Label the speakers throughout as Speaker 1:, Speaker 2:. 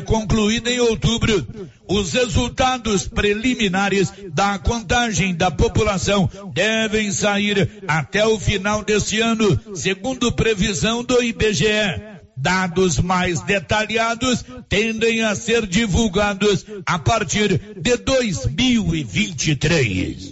Speaker 1: concluída em outubro. Os resultados preliminares da contagem da população devem sair até o final deste ano, segundo previsão do IBGE. Dados mais detalhados tendem a ser divulgados a partir de 2023.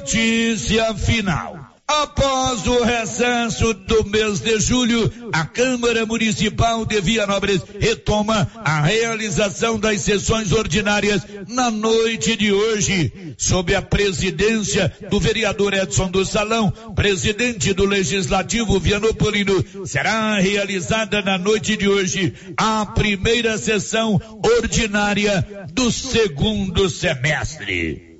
Speaker 1: Notícia final. Após o recesso do mês de julho, a Câmara Municipal de Vianópolis retoma a realização das sessões ordinárias na noite de hoje, sob a presidência do vereador Edson do Salão, presidente do Legislativo Vianopolino. Será realizada na noite de hoje a primeira sessão ordinária do segundo semestre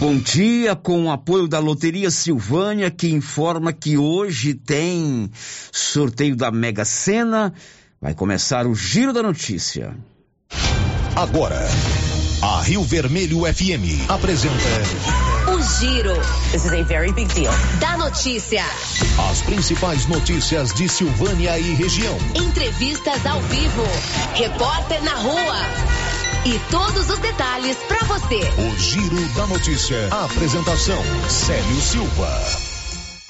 Speaker 2: Bom dia, com o apoio da Loteria Silvânia, que informa que hoje tem sorteio da Mega Sena. Vai começar o Giro da Notícia.
Speaker 3: Agora, a Rio Vermelho FM apresenta.
Speaker 4: O Giro. This is a very big deal. Da notícia.
Speaker 3: As principais notícias de Silvânia e região.
Speaker 4: Entrevistas ao vivo. Repórter na rua. E todos os detalhes para você.
Speaker 3: O Giro da Notícia. A apresentação: Célio Silva.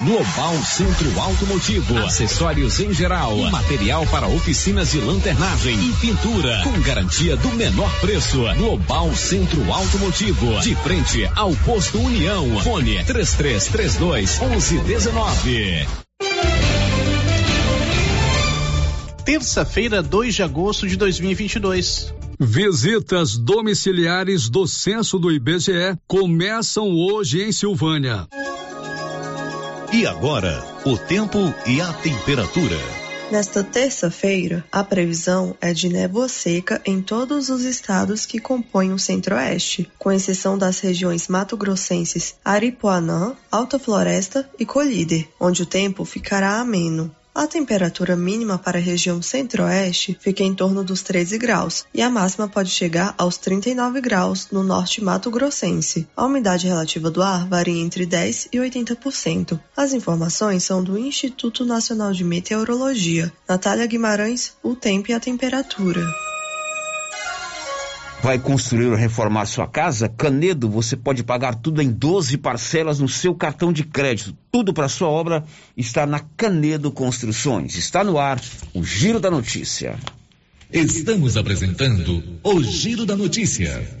Speaker 5: Global Centro Automotivo, acessórios em geral, material para oficinas de lanternagem e pintura, com garantia do menor preço. Global Centro Automotivo, de frente ao posto União. Fone 3332 1119.
Speaker 6: Terça-feira, 2 de agosto de 2022.
Speaker 7: Visitas domiciliares do censo do IBGE começam hoje em Silvânia.
Speaker 3: E agora, o tempo e a temperatura.
Speaker 8: Nesta terça-feira, a previsão é de névoa seca em todos os estados que compõem o centro-oeste, com exceção das regiões mato-grossenses Aripuanã, Alta Floresta e Colíder, onde o tempo ficará ameno. A temperatura mínima para a região centro-oeste fica em torno dos 13 graus e a máxima pode chegar aos 39 graus no norte mato-grossense. A umidade relativa do ar varia entre 10 e 80%. As informações são do Instituto Nacional de Meteorologia. Natália Guimarães, o tempo e a temperatura.
Speaker 2: Vai construir ou reformar sua casa? Canedo, você pode pagar tudo em 12 parcelas no seu cartão de crédito. Tudo para sua obra está na Canedo Construções. Está no ar o Giro da Notícia.
Speaker 3: Estamos apresentando o Giro da Notícia.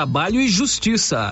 Speaker 9: Trabalho e Justiça.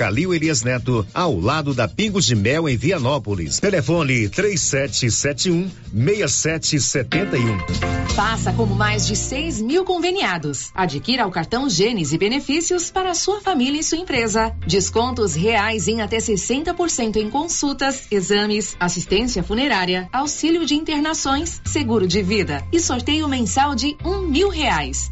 Speaker 10: Calil Elias Neto, ao lado da Pingos de Mel em Vianópolis. Telefone 3771 6771.
Speaker 11: Faça como mais de 6 mil conveniados. Adquira o cartão Gênesis e benefícios para sua família e sua empresa. Descontos reais em até 60% em consultas, exames, assistência funerária, auxílio de internações, seguro de vida e sorteio mensal de um mil reais.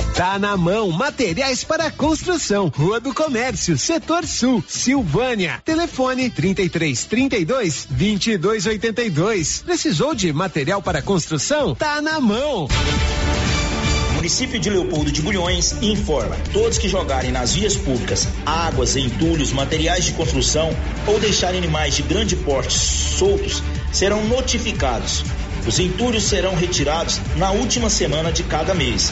Speaker 12: Tá na mão Materiais para Construção, Rua do Comércio, Setor Sul, Silvânia. Telefone 33 32 22 82. Precisou de material para construção? Tá na mão.
Speaker 13: Município de Leopoldo de Bulhões informa: todos que jogarem nas vias públicas águas, entulhos, materiais de construção ou deixarem animais de grande porte soltos serão notificados. Os entulhos serão retirados na última semana de cada mês.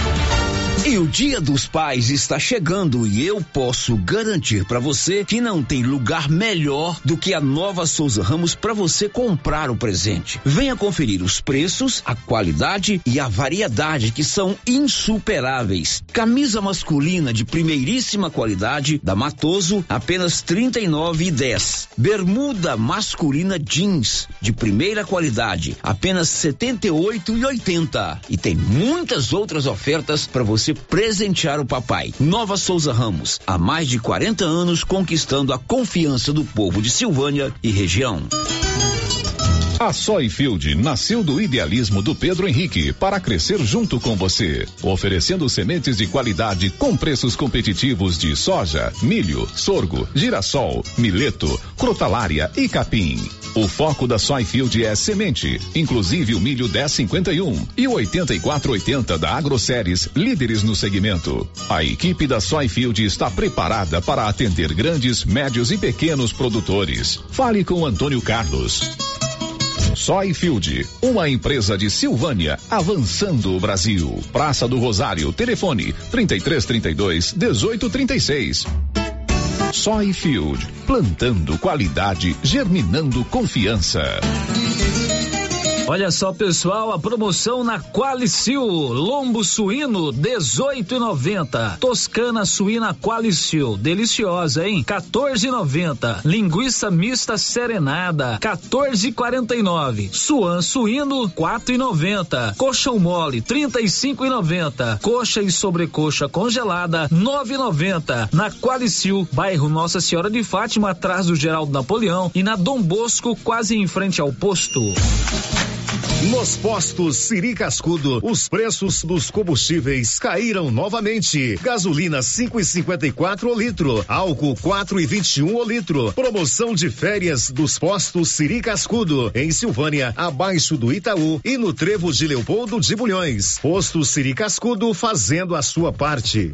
Speaker 2: E o Dia dos Pais está chegando e eu posso garantir para você que não tem lugar melhor do que a Nova Souza Ramos para você comprar o presente. Venha conferir os preços, a qualidade e a variedade que são insuperáveis. Camisa masculina de primeiríssima qualidade da Matoso apenas 39 e 10. Bermuda masculina jeans de primeira qualidade apenas 78 e 80. E tem muitas outras ofertas para você presentear o papai. Nova Souza Ramos, há mais de 40 anos conquistando a confiança do povo de Silvânia e região.
Speaker 14: A Soyfield nasceu do idealismo do Pedro Henrique para crescer junto com você, oferecendo sementes de qualidade com preços competitivos de soja, milho, sorgo, girassol, mileto, crotalária e capim. O foco da Soyfield é semente, inclusive o milho 1051 e o 8480 da AgroSéries, líderes no segmento. A equipe da Soyfield está preparada para atender grandes, médios e pequenos produtores. Fale com Antônio Carlos. Soyfield, uma empresa de Silvânia, avançando o Brasil. Praça do Rosário, telefone 3332 1836. Soyfield, plantando qualidade, germinando confiança.
Speaker 9: Olha só, pessoal, a promoção na Qualicil, lombo suíno 18,90. Toscana suína Qualicil, deliciosa, hein? 14,90. Linguiça mista serenada 14,49. Suan suíno 4,90. Coxão mole 35,90. Coxa e sobrecoxa congelada 9,90. Na Qualicil, bairro Nossa Senhora de Fátima, atrás do Geraldo Napoleão e na Dom Bosco, quase em frente ao posto.
Speaker 10: Nos postos Siri Cascudo, os preços dos combustíveis caíram novamente. Gasolina 5,54 o litro, álcool 4,21 o litro. Promoção de férias dos postos Siri Cascudo, em Silvânia, abaixo do Itaú e no Trevo de Leopoldo de Bulhões. Posto Siri Cascudo fazendo a sua parte.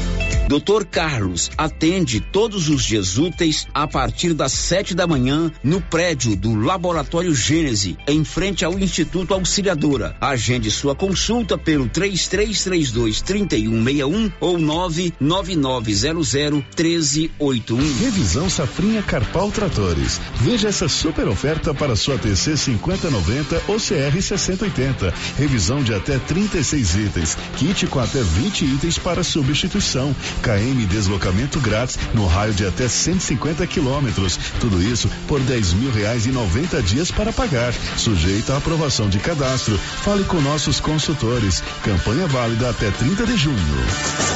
Speaker 2: Dr. Carlos atende todos os dias úteis a partir das sete da manhã no prédio do Laboratório Gênese, em frente ao Instituto Auxiliadora. Agende sua consulta pelo 3332 3161 ou 99900 1381.
Speaker 15: Revisão Safrinha Carpal Tratores. Veja essa super oferta para sua TC 5090 ou CR 6080. Revisão de até 36 itens. Kit com até 20 itens para substituição. KM deslocamento grátis no raio de até 150 quilômetros. Tudo isso por 10 mil reais e 90 dias para pagar. Sujeito à aprovação de cadastro. Fale com nossos consultores. Campanha válida até 30 de junho.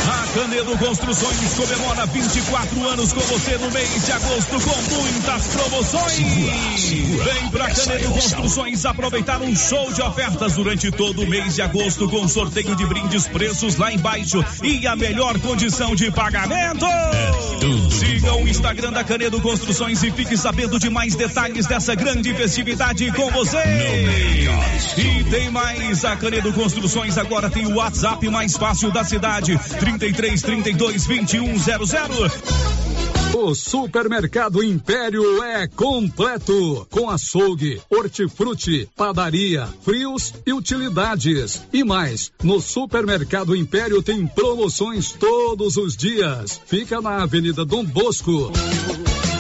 Speaker 1: A Canedo Construções comemora 24 anos com você no mês de agosto com muitas promoções. Segura, segura, Vem pra Canedo Construções aproveitar um show de ofertas durante todo o mês de agosto com sorteio de brindes, preços lá embaixo e a melhor condição de pagamento. Siga o Instagram da Canedo Construções e fique sabendo de mais detalhes dessa grande festividade com você. E tem mais, a Canedo Construções agora tem o WhatsApp mais fácil da cidade, 33 32 21 00.
Speaker 7: O Supermercado Império é completo, com açougue, hortifruti, padaria, frios e utilidades. E mais, no Supermercado Império tem promoções todos os dias. Fica na Avenida Dom Bosco.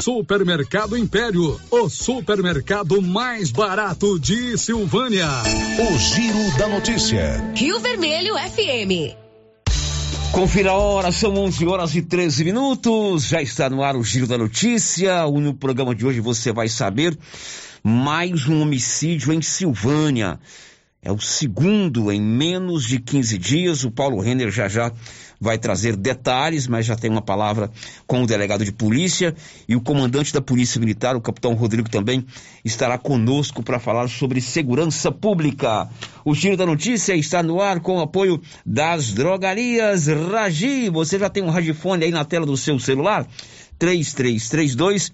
Speaker 7: Supermercado Império, o supermercado mais barato de Silvânia.
Speaker 16: O Giro da Notícia.
Speaker 4: Rio Vermelho FM.
Speaker 2: Confira a hora, são 11 horas e 13 minutos. Já está no ar o Giro da Notícia. No programa de hoje você vai saber mais um homicídio em Silvânia. É o segundo em menos de 15 dias. O Paulo Renner já já vai trazer detalhes, mas já tem uma palavra com o delegado de polícia e o comandante da Polícia Militar, o capitão Rodrigo, também estará conosco para falar sobre segurança pública. O Giro da Notícia está no ar com o apoio das drogarias Ragi. Você já tem um radiofone aí na tela do seu celular? 3332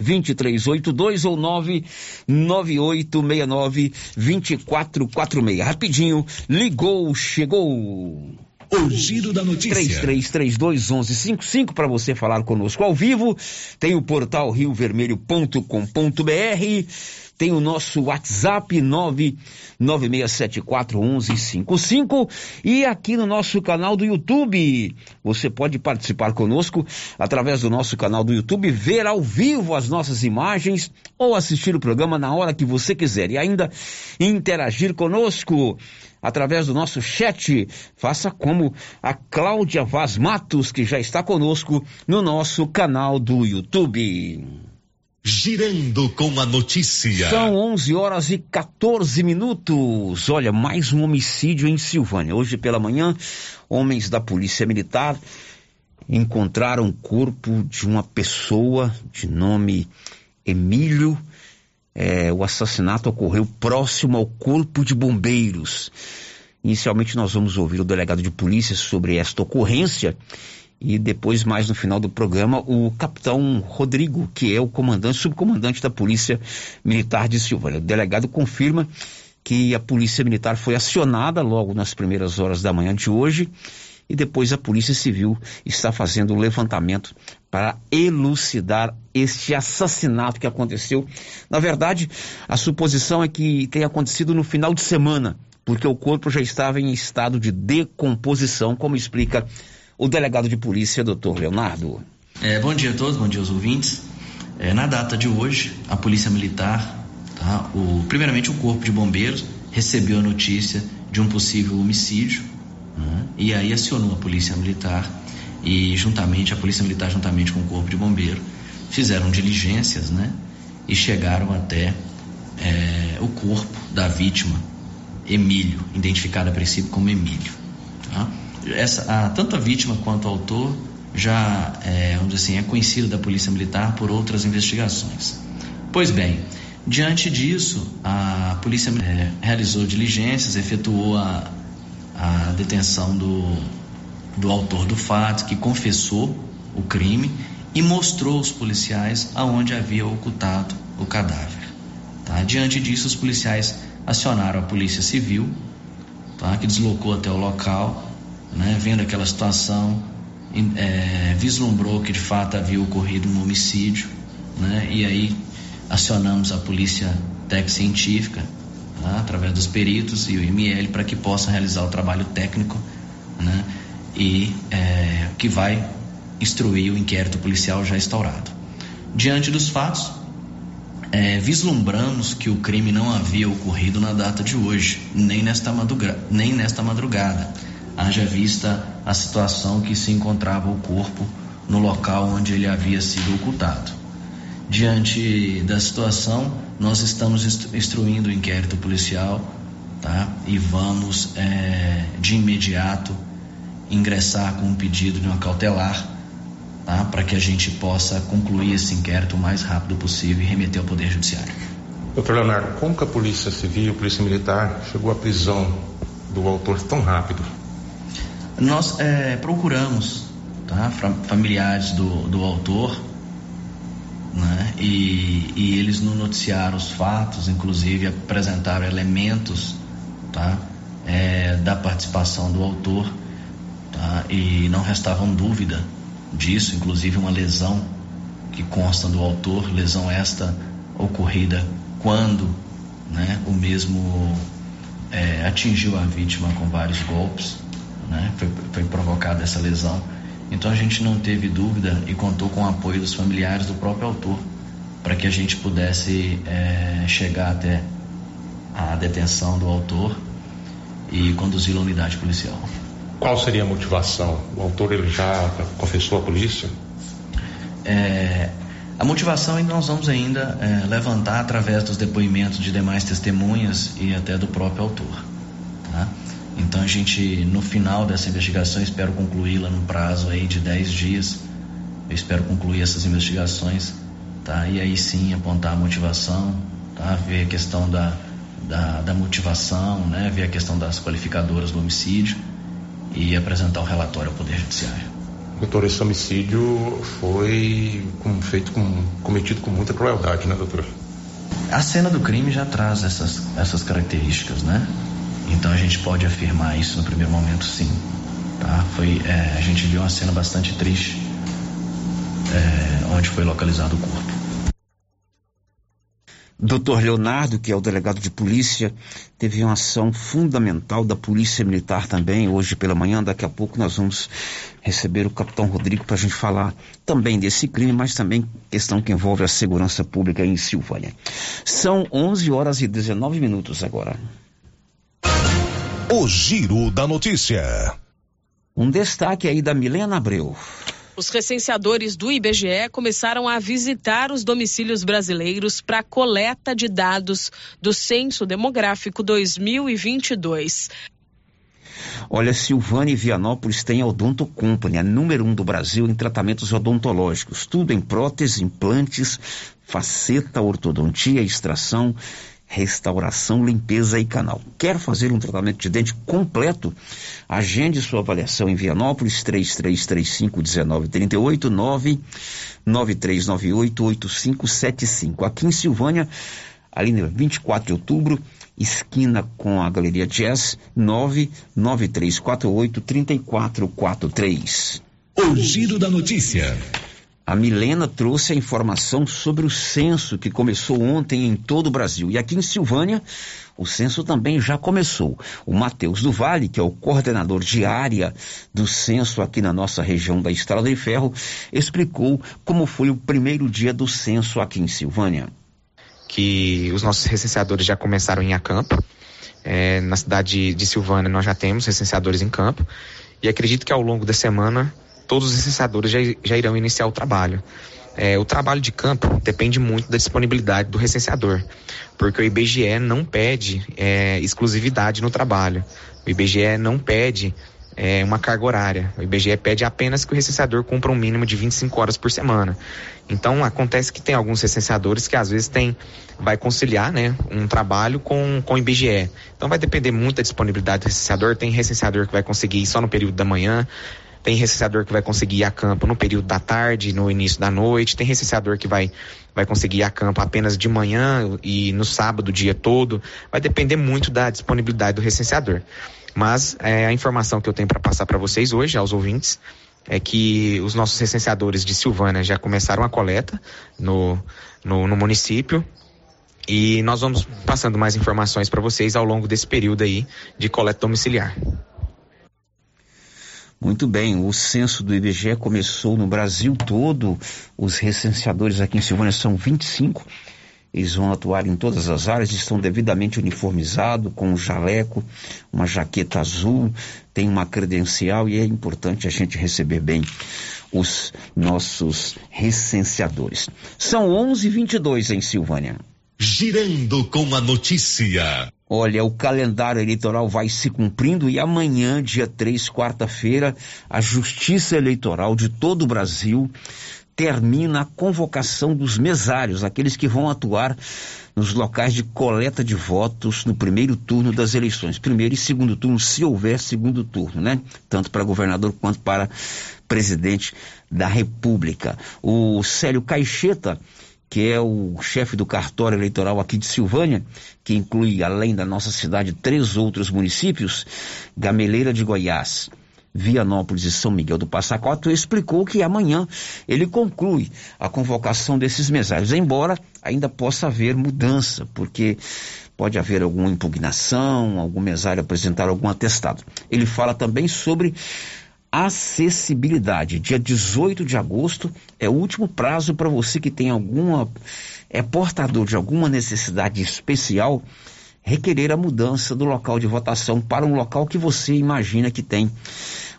Speaker 2: 2382 ou 99869 2446. Rapidinho, ligou, chegou.
Speaker 16: O Giro da Notícia.
Speaker 2: 3332 1155 para você falar conosco ao vivo. Tem o portal riovermelho.com.br. tem o nosso WhatsApp 996741155 e aqui no nosso canal do YouTube. Você pode participar conosco através do nosso canal do YouTube, ver ao vivo as nossas imagens ou assistir o programa na hora que você quiser e ainda interagir conosco através do nosso chat. Faça como a Cláudia Vaz Matos, que já está conosco no nosso canal do YouTube.
Speaker 5: Girando com a notícia.
Speaker 2: São 11 horas e 14 minutos. Olha, mais um homicídio em Silvânia. Hoje pela manhã, homens da Polícia Militar encontraram o corpo de uma pessoa de nome Emílio. É, o assassinato ocorreu próximo ao Corpo de Bombeiros. Inicialmente, nós vamos ouvir o delegado de polícia sobre esta ocorrência e depois, mais no final do programa, o capitão Rodrigo, que é o comandante, subcomandante da Polícia Militar de Silvânia. O delegado confirma que a Polícia Militar foi acionada logo nas primeiras horas da manhã de hoje e depois a Polícia Civil está fazendo o levantamento para elucidar este assassinato que aconteceu. Na verdade, a suposição é que tenha acontecido no final de semana, porque o corpo já estava em estado de decomposição, como explica o delegado de polícia, doutor Leonardo.
Speaker 17: É, bom dia a todos, bom dia aos ouvintes. É, na data de hoje, a Polícia Militar, tá, o, primeiramente o Corpo de Bombeiros, recebeu a notícia de um possível homicídio né, e aí acionou a Polícia Militar e juntamente, a Polícia Militar juntamente com o Corpo de Bombeiro, fizeram diligências né, e chegaram até é, o corpo da vítima, Emílio, identificado a princípio como Emílio. Tá? Essa, a, tanto a vítima quanto o autor já é, vamos dizer assim, é conhecido da Polícia Militar por outras investigações. Pois bem, diante disso, a Polícia é, realizou diligências, efetuou a, a detenção do, do autor do fato, que confessou o crime e mostrou aos policiais aonde havia ocultado o cadáver. Tá? Diante disso, os policiais acionaram a Polícia Civil, tá? que deslocou até o local, né? vendo aquela situação, é, vislumbrou que de fato havia ocorrido um homicídio, né? e aí acionamos a Polícia Técnica Científica, tá? através dos peritos e o IML, para que possa realizar o trabalho técnico né? E é, que vai instruir o inquérito policial já instaurado. Diante dos fatos, é, vislumbramos que o crime não havia ocorrido na data de hoje, nem nesta, nem nesta madrugada, haja vista a situação que se encontrava o corpo no local onde ele havia sido ocultado. Diante da situação, nós estamos instruindo o inquérito policial tá? e vamos é, de imediato ingressar com um pedido de uma cautelar tá? para que a gente possa concluir esse inquérito o mais rápido possível e remeter ao Poder Judiciário.
Speaker 18: Doutor Leonardo, como que a Polícia Civil, a Polícia Militar chegou à prisão do autor tão rápido?
Speaker 17: Nós é, procuramos tá? familiares do, do autor né? e, e eles nos noticiaram os fatos, inclusive apresentaram elementos tá? É, da participação do autor tá? e não restavam dúvida disso, inclusive uma lesão que consta do autor, lesão esta ocorrida quando né, o mesmo é, atingiu a vítima com vários golpes, né, foi, foi provocada essa lesão. Então a gente não teve dúvida e contou com o apoio dos familiares do próprio autor para que a gente pudesse é, chegar até a detenção do autor e conduzi-lo à unidade policial.
Speaker 18: Qual seria a motivação? O autor ele já confessou à polícia?
Speaker 17: É, a motivação ainda nós vamos ainda é, levantar através dos depoimentos de demais testemunhas e até do próprio autor. Tá? Então a gente, no final dessa investigação, espero concluí-la num prazo aí de 10 dias. Eu espero concluir essas investigações, tá? E aí sim apontar a motivação, tá? Ver a questão da, da, da motivação, né? Ver a questão das qualificadoras do homicídio e apresentar o relatório ao Poder Judiciário.
Speaker 18: Doutor, esse homicídio foi com, feito com, cometido com muita crueldade, né, doutor?
Speaker 17: A cena do crime já traz essas, essas características, né? Então a gente pode afirmar isso no primeiro momento, sim. Tá? Foi, é, a gente viu uma cena bastante triste, é, onde foi localizado o corpo.
Speaker 2: Doutor Leonardo, que é o delegado de polícia, teve uma ação fundamental da Polícia Militar também, hoje pela manhã. Daqui a pouco nós vamos receber o capitão Rodrigo para a gente falar também desse crime, mas também questão que envolve a segurança pública em Silvânia. São 11 horas e 19 minutos agora.
Speaker 19: O Giro da Notícia.
Speaker 2: Um destaque aí da Milena Abreu.
Speaker 20: Os recenseadores do IBGE começaram a visitar os domicílios brasileiros para coleta de dados do Censo Demográfico 2022.
Speaker 2: Olha, Silvânia e Vianópolis tem a Odonto Company, a número um do Brasil em tratamentos odontológicos. Tudo em prótese, implantes, faceta, ortodontia, extração restauração, limpeza e canal. Quer fazer um tratamento de dente completo? Agende sua avaliação em Vianópolis 3335 1938 99398 8575. Aqui em Silvânia, ali no 24 de outubro, esquina com a Galeria Jazz 99348 3443.
Speaker 19: O giro da notícia.
Speaker 2: A Milena trouxe a informação sobre o censo que começou ontem em todo o Brasil. E aqui em Silvânia, o censo também já começou. O Matheus do Vale, que é o coordenador de área do censo aqui na nossa região da Estrada de Ferro, explicou como foi o primeiro dia do censo aqui em Silvânia.
Speaker 21: Que os nossos recenseadores já começaram em acampo. É, na cidade de Silvânia nós já temos recenseadores em campo. E acredito que ao longo da semana todos os recenseadores já, já irão iniciar o trabalho. É, o trabalho de campo depende muito da disponibilidade do recenseador, porque o IBGE não pede é, exclusividade no trabalho. O IBGE não pede é, uma carga horária. O IBGE pede apenas que o recenseador cumpra um mínimo de 25 horas por semana. Então acontece que tem alguns recenseadores que às vezes tem, vai conciliar né, um trabalho com, com o IBGE. Então vai depender muito da disponibilidade do recenseador. Tem recenseador que vai conseguir só no período da manhã, tem recenseador que vai conseguir ir a campo no período da tarde, no início da noite. Tem recenseador que vai, vai conseguir ir a campo apenas de manhã e no sábado o dia todo. Vai depender muito da disponibilidade do recenseador. Mas é, a informação que eu tenho para passar para vocês hoje, aos ouvintes, é que os nossos recenseadores de Silvânia já começaram a coleta no, no, no município. E nós vamos passando mais informações para vocês ao longo desse período aí de coleta domiciliar.
Speaker 2: Muito bem, o censo do IBGE começou no Brasil todo. Os recenseadores aqui em Silvânia são 25. Eles vão atuar em todas as áreas, estão devidamente uniformizados, com um jaleco, uma jaqueta azul, tem uma credencial e é importante a gente receber bem os nossos recenseadores. São 11:22 em Silvânia.
Speaker 19: Girando com a notícia.
Speaker 2: Olha, o calendário eleitoral vai se cumprindo e amanhã, dia 3, quarta-feira, a Justiça Eleitoral de todo o Brasil termina a convocação dos mesários, aqueles que vão atuar nos locais de coleta de votos no primeiro turno das eleições. Primeiro e segundo turno, se houver segundo turno, né? Tanto para governador quanto para presidente da República. O Célio Caixeta que é o chefe do cartório eleitoral aqui de Silvânia, que inclui, além da nossa cidade, três outros municípios, Gameleira de Goiás, Vianópolis e São Miguel do Passa Quatro, explicou que amanhã ele conclui a convocação desses mesários, embora ainda possa haver mudança, porque pode haver alguma impugnação, algum mesário apresentar algum atestado. Ele fala também sobre acessibilidade. Dia 18 de agosto é o último prazo para você que tem alguma é portador de alguma necessidade especial requerer a mudança do local de votação para um local que você imagina que tem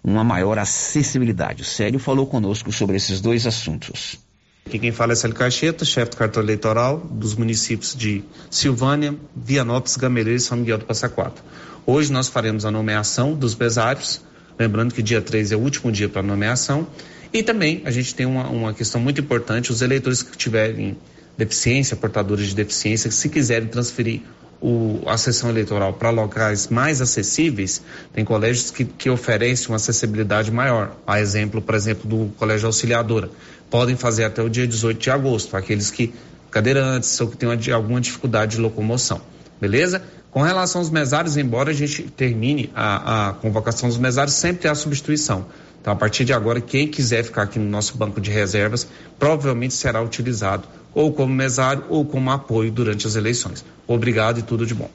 Speaker 2: uma maior acessibilidade. O Célio falou conosco sobre esses dois assuntos.
Speaker 22: Aqui quem fala é Célio Caixeta, chefe do cartão eleitoral dos municípios de Silvânia, Vianópolis, Gameleira e São Miguel do Passa Quatro. Hoje nós faremos a nomeação dos mesários Lembrando que dia 3 é o último dia para nomeação. E também a gente tem uma, uma questão muito importante: os eleitores que tiverem deficiência, portadores de deficiência, se quiserem transferir o, a sessão eleitoral para locais mais acessíveis, tem colégios que, que oferecem uma acessibilidade maior. A exemplo, por exemplo, do Colégio Auxiliadora. Podem fazer até o dia 18 de agosto, aqueles que cadeirantes ou que têm alguma dificuldade de locomoção. Beleza? Com relação aos mesários, embora a gente termine a, a convocação dos mesários, sempre tem a substituição. Então, a partir de agora, quem quiser ficar aqui no nosso banco de reservas, provavelmente será utilizado ou como mesário ou como apoio durante as eleições. Obrigado e tudo de bom.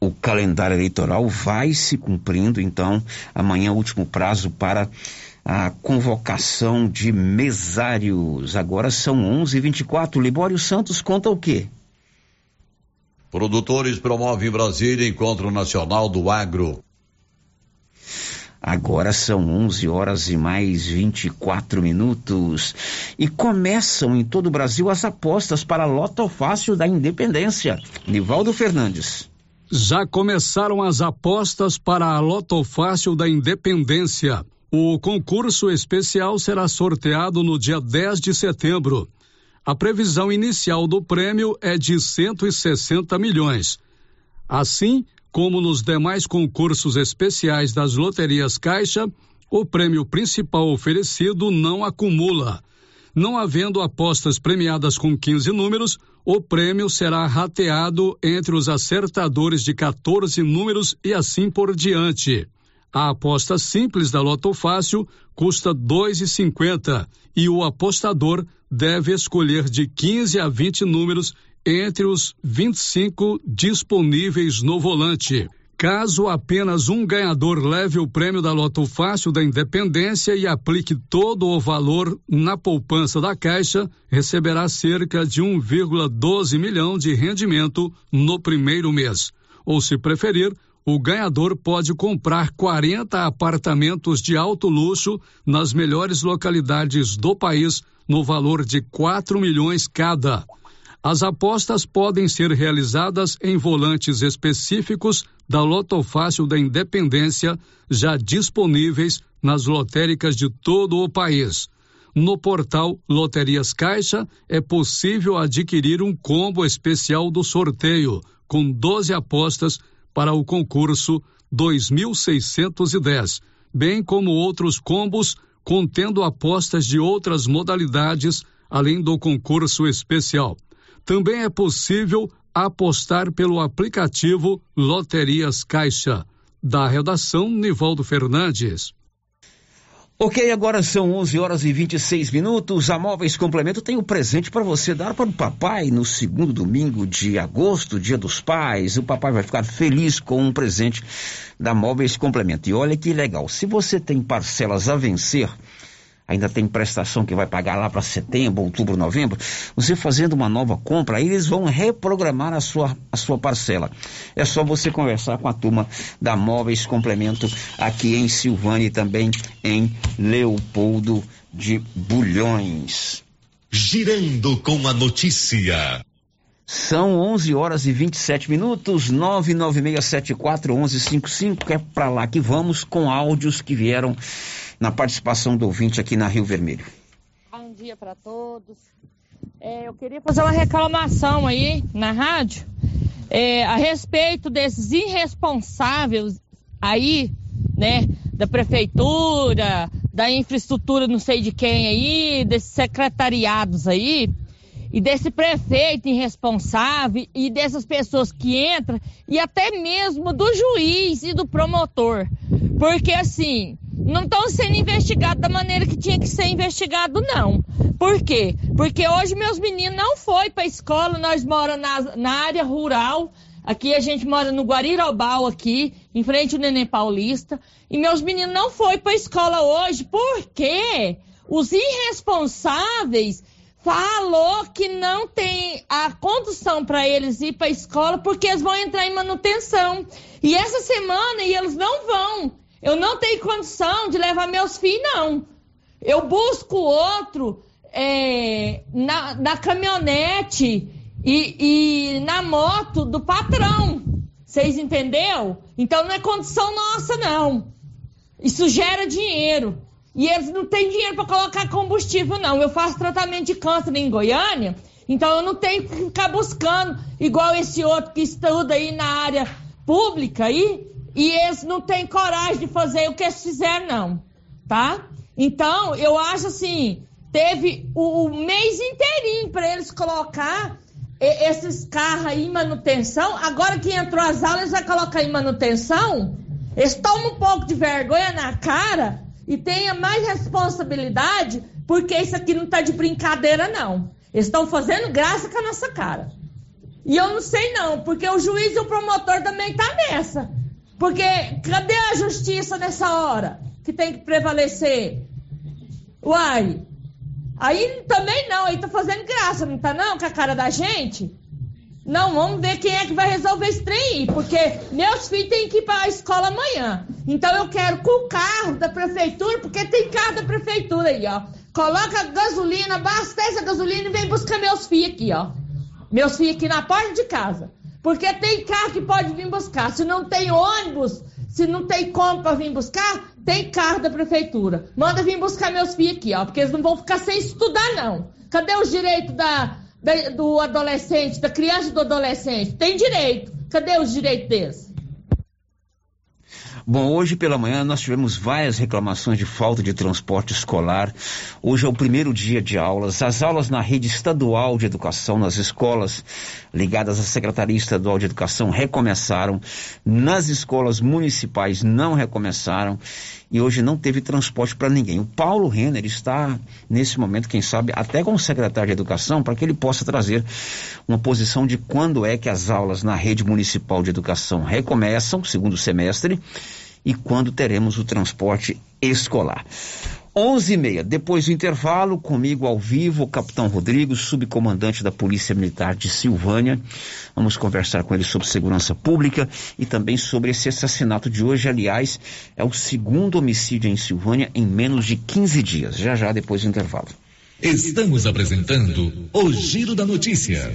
Speaker 2: O calendário eleitoral vai se cumprindo, então, amanhã, último prazo para a convocação de mesários. Agora são 11h24. Libório Santos conta o quê?
Speaker 23: Produtores promovem em Brasília Encontro Nacional do Agro.
Speaker 2: Agora são 11 horas e mais 24 minutos. E começam em todo o Brasil as apostas para a Loto Fácil da Independência. Nivaldo Fernandes.
Speaker 7: Já começaram as apostas para a Loto Fácil da Independência. O concurso especial será sorteado no dia 10 de setembro. A previsão inicial do prêmio é de 160 milhões. Assim, como nos demais concursos especiais das loterias Caixa, o prêmio principal oferecido não acumula. Não havendo apostas premiadas com 15 números, o prêmio será rateado entre os acertadores de 14 números e assim por diante. A aposta simples da Loto Fácil custa R$ 2,50 e o apostador deve escolher de 15 a 20 números entre os 25 disponíveis no volante. Caso apenas um ganhador leve o prêmio da Loto Fácil da Independência e aplique todo o valor na poupança da Caixa, receberá cerca de 1,12 milhão de rendimento no primeiro mês. Ou, se preferir, o ganhador pode comprar 40 apartamentos de alto luxo nas melhores localidades do país no valor de 4 milhões cada. As apostas podem ser realizadas em volantes específicos da Lotofácil da Independência, já disponíveis nas lotéricas de todo o país. No portal Loterias Caixa é possível adquirir um combo especial do sorteio, com 12 apostas para o concurso 2610, bem como outros combos contendo apostas de outras modalidades, além do concurso especial. Também é possível apostar pelo aplicativo Loterias Caixa. Da redação, Nivaldo Fernandes.
Speaker 2: Ok, agora são 11 horas e 26 minutos. A Móveis Complemento tem um presente para você dar para o papai no segundo domingo de agosto, dia dos pais. O papai vai ficar feliz com um presente da Móveis Complemento. E olha que legal, se você tem parcelas a vencer, ainda tem prestação que vai pagar lá para setembro, outubro, novembro, você fazendo uma nova compra, aí eles vão reprogramar a sua, a sua parcela. É só você conversar com a turma da Móveis Complemento aqui em Silvânia e também em Leopoldo de Bulhões.
Speaker 19: Girando com a notícia.
Speaker 2: São 11 horas e 27 minutos, 996741155, é para lá que vamos com áudios que vieram na participação do ouvinte aqui na Rio Vermelho.
Speaker 24: Bom dia para todos. É, eu queria fazer uma reclamação aí na rádio é, a respeito desses irresponsáveis aí, né, da prefeitura, da infraestrutura, não sei de quem aí, desses secretariados aí, e desse prefeito irresponsável e dessas pessoas que entram e até mesmo do juiz e do promotor. Porque assim, não estão sendo investigados da maneira que tinha que ser investigado, não. Por quê? Porque hoje meus meninos não foram para a escola, nós moramos na, na área rural, aqui a gente mora no Guarirobal aqui, em frente ao Neném Paulista, e meus meninos não foram para a escola hoje, porque os irresponsáveis falou que não tem a condução para eles ir para a escola porque eles vão entrar em manutenção. E essa semana e eles não vão. Eu não tenho condição de levar meus filhos, não. Eu busco outro é, na, na caminhonete e, e na moto do patrão. Vocês entenderam? Então não é condição nossa, não. Isso gera dinheiro. E eles não têm dinheiro para colocar combustível, não. Eu faço tratamento de câncer em Goiânia, então eu não tenho que ficar buscando, igual esse outro que estuda aí na área pública aí, e eles não têm coragem de fazer o que eles fizeram, não, tá? Então, eu acho assim, teve o, o mês inteirinho para eles colocar esses carros aí em manutenção. Agora que entrou as aulas, vão colocar em manutenção. Eles tomam um pouco de vergonha na cara e tenha mais responsabilidade, porque isso aqui não está de brincadeira, não. Eles estão fazendo graça com a nossa cara. E eu não sei não, porque o juiz e o promotor também tá nessa. Porque cadê a justiça nessa hora que tem que prevalecer? Uai, aí também não, aí tá fazendo graça, não tá não, com a cara da gente? Não, vamos ver quem é que vai resolver esse trem aí, porque meus filhos têm que ir para a escola amanhã. Então eu quero com o carro da prefeitura, porque tem carro da prefeitura aí, ó. Coloca gasolina, abastece a gasolina e vem buscar meus filhos aqui, ó. Meus filhos aqui na porta de casa. Porque tem carro que pode vir buscar. Se não tem ônibus, se não tem como para vir buscar, tem carro da prefeitura. Manda vir buscar meus filhos aqui, ó. Porque eles não vão ficar sem estudar, não. Cadê os direitos da, da, do adolescente, da criança e do adolescente? Tem direito. Cadê os direitos deles?
Speaker 2: Bom, hoje pela manhã nós tivemos várias reclamações de falta de transporte escolar. Hoje é o primeiro dia de aulas. As aulas na rede estadual de educação, nas escolas ligadas à Secretaria Estadual de Educação, recomeçaram. Nas escolas municipais não recomeçaram. E hoje não teve transporte para ninguém. O Paulo Renner está, nesse momento, quem sabe, até com o secretário de Educação, para que ele possa trazer uma posição de quando é que as aulas na rede municipal de educação recomeçam, segundo semestre e quando teremos o transporte escolar. 11 e meia, depois do intervalo, comigo ao vivo, o capitão Rodrigo, subcomandante da Polícia Militar de Silvânia. Vamos conversar com ele sobre segurança pública e também sobre esse assassinato de hoje. Aliás, é o segundo homicídio em Silvânia em menos de 15 dias. Já já depois do intervalo.
Speaker 19: Estamos apresentando o Giro da Notícia.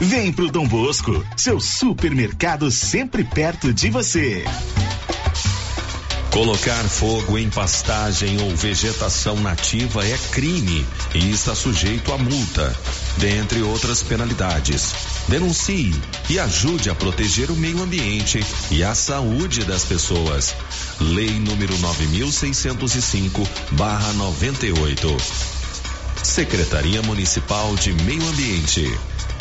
Speaker 15: Vem pro Dom Bosco, seu supermercado sempre perto de você.
Speaker 25: Colocar fogo em pastagem ou vegetação nativa é crime e está sujeito a multa, dentre outras penalidades. Denuncie e ajude a proteger o meio ambiente e a saúde das pessoas. Lei número 9605/98. Secretaria Municipal de Meio Ambiente.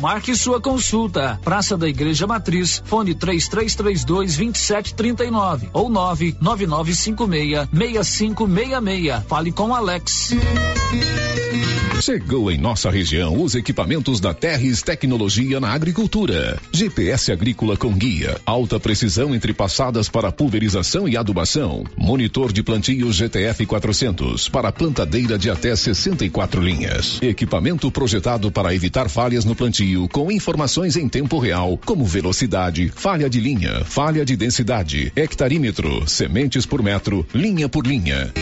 Speaker 9: Marque sua consulta. Praça da Igreja Matriz, fone 3332 2739 ou 99956 6566. Fale com Alex.
Speaker 14: Chegou em nossa região os equipamentos da Terres Tecnologia na Agricultura. GPS agrícola com guia, alta precisão entre passadas para pulverização e adubação. Monitor de plantio GTF 400 para plantadeira de até 64 linhas. Equipamento projetado para evitar falhas no plantio com informações em tempo real, como velocidade, falha de linha, falha de densidade, hectarímetro, sementes por metro, linha por linha.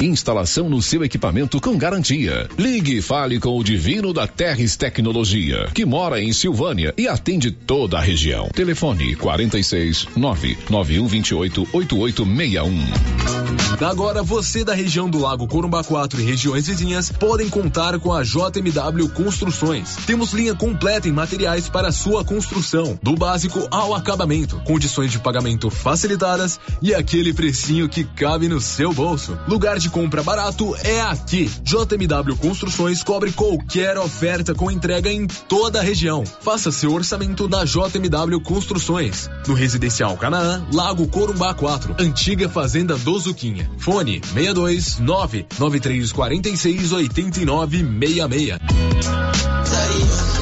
Speaker 14: Instalação no seu equipamento com garantia. Ligue e fale com o Divino da Terres Tecnologia, que mora em Silvânia e atende toda a região. Telefone 46 991 28 8861.
Speaker 26: Agora você da região do Lago Corumbá 4 e regiões vizinhas podem contar com a JMW Construções. Temos linha completa em materiais para sua construção, do básico ao acabamento, condições de pagamento facilitadas e aquele precinho que cabe no seu bolso. Lugar de compra barato é aqui. JMW Construções cobre qualquer oferta com entrega em toda a região. Faça seu orçamento na JMW Construções. No Residencial Canaã, Lago Corumbá 4, Antiga Fazenda do Zuquinha. Fone 62 99346 8966.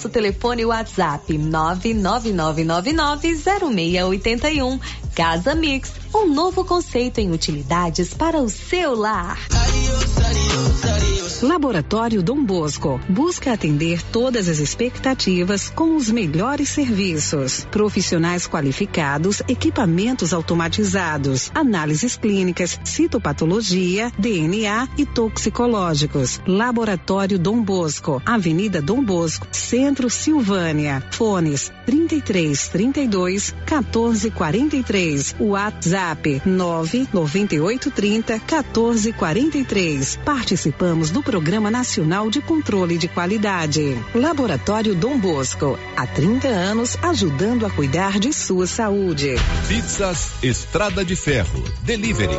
Speaker 27: Nosso telefone WhatsApp 999990681. Casa Mix, um novo conceito em utilidades para o seu lar.
Speaker 28: Laboratório Dom Bosco busca atender todas as expectativas com os melhores serviços. Profissionais qualificados, equipamentos automatizados, análises clínicas, citopatologia, DNA e toxicológicos. Laboratório Dom Bosco, Avenida Dom Bosco, Centro Silvânia. Fones 33 32 14 43. WhatsApp 998 30 14 43. Participamos do Programa Nacional de Controle de Qualidade. Laboratório Dom Bosco, há 30 anos ajudando a cuidar de sua saúde.
Speaker 29: Pizzas Estrada de Ferro. Delivery.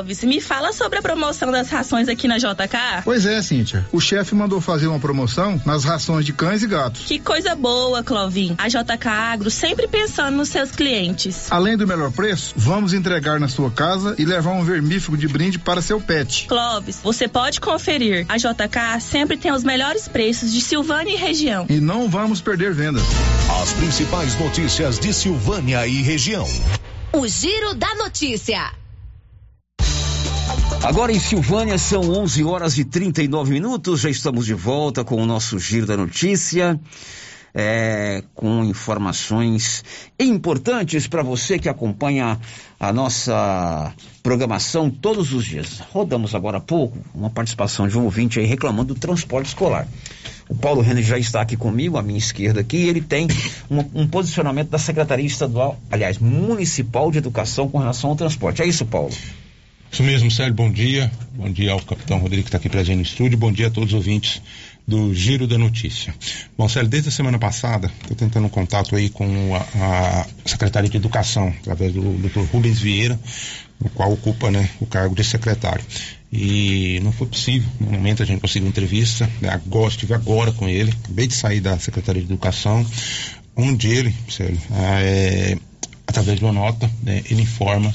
Speaker 20: Cló
Speaker 30: Clóvis, me fala sobre a promoção das rações aqui na JK.
Speaker 31: Pois é, Cíntia. O chefe mandou fazer uma promoção nas rações de cães e gatos.
Speaker 30: Que coisa boa, Clovin. A JK Agro sempre pensando nos seus clientes.
Speaker 31: Além do melhor preço, vamos entregar na sua casa e levar um vermífugo de brinde para seu pet.
Speaker 30: Clóvis, você pode conferir. A JK sempre tem os melhores preços de Silvânia e região.
Speaker 31: E não vamos perder vendas.
Speaker 29: As principais notícias de Silvânia e região.
Speaker 27: O Giro da Notícia.
Speaker 2: Agora em Silvânia são 11 horas e 39 minutos. Já estamos de volta com o nosso Giro da Notícia. É, com informações importantes para você que acompanha a nossa programação todos os dias. Rodamos agora há pouco uma participação de um ouvinte aí reclamando do transporte escolar. O Paulo Renner já está aqui comigo, à minha esquerda aqui, e ele tem um, um posicionamento da Secretaria Estadual, aliás, Municipal de Educação com relação ao transporte. É isso, Paulo?
Speaker 18: Isso mesmo, Sérgio, bom dia. Bom dia ao capitão Rodrigo que está aqui presente no estúdio. Bom dia a todos os ouvintes do Giro da Notícia. Bom, Sérgio, desde a semana passada, estou tentando um contato aí com a, a Secretaria de Educação, através do Dr. Rubens Vieira, o qual ocupa né, o cargo de secretário. E não foi possível, no momento a gente conseguiu entrevista, né, agora, estive agora com ele, acabei de sair da Secretaria de Educação, onde ele, Sérgio, é, através de uma nota, né, ele informa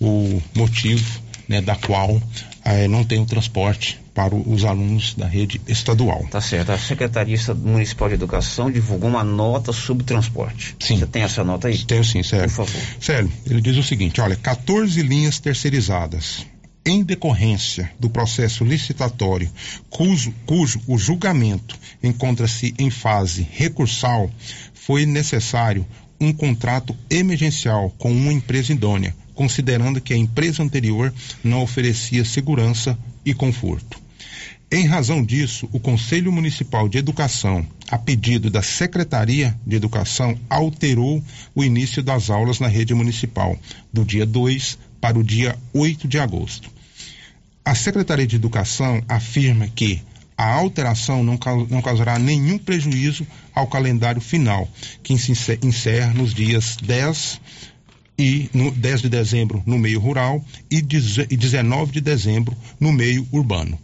Speaker 18: o motivo né, da qual eh, não tem o transporte para os alunos da rede estadual.
Speaker 2: Tá certo. A Secretaria Municipal de Educação divulgou uma nota sobre transporte.
Speaker 18: Sim.
Speaker 2: Você tem essa nota aí?
Speaker 18: Tenho sim, Sérgio.
Speaker 2: Por favor.
Speaker 18: Sérgio, ele diz o seguinte, olha, 14 linhas terceirizadas em decorrência do processo licitatório cujo, cujo o julgamento encontra-se em fase recursal, foi necessário um contrato emergencial com uma empresa idônea, considerando que a empresa anterior não oferecia segurança e conforto. Em razão disso, o Conselho Municipal de Educação, a pedido da Secretaria de Educação, alterou o início das aulas na rede municipal, do dia 2 para o dia 8 de agosto. A Secretaria de Educação afirma que a alteração não, causará nenhum prejuízo ao calendário final, que se encerra nos dias 10 e no 10 de dezembro no meio rural e 19 de dezembro no meio urbano.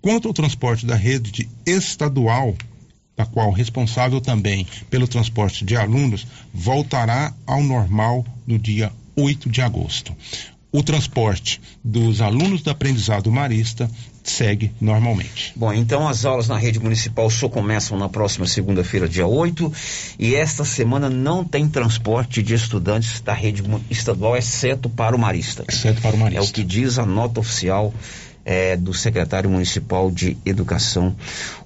Speaker 18: Quanto ao transporte da rede estadual, da qual responsável também pelo transporte de alunos, voltará ao normal no dia 8 de agosto. O transporte dos alunos do aprendizado marista segue normalmente.
Speaker 2: Bom, então as aulas na rede municipal só começam na próxima segunda-feira, dia 8, e esta semana não tem transporte de estudantes da rede estadual, exceto para o marista.
Speaker 18: Exceto para o marista.
Speaker 2: É o que diz a nota oficial é, do secretário municipal de educação,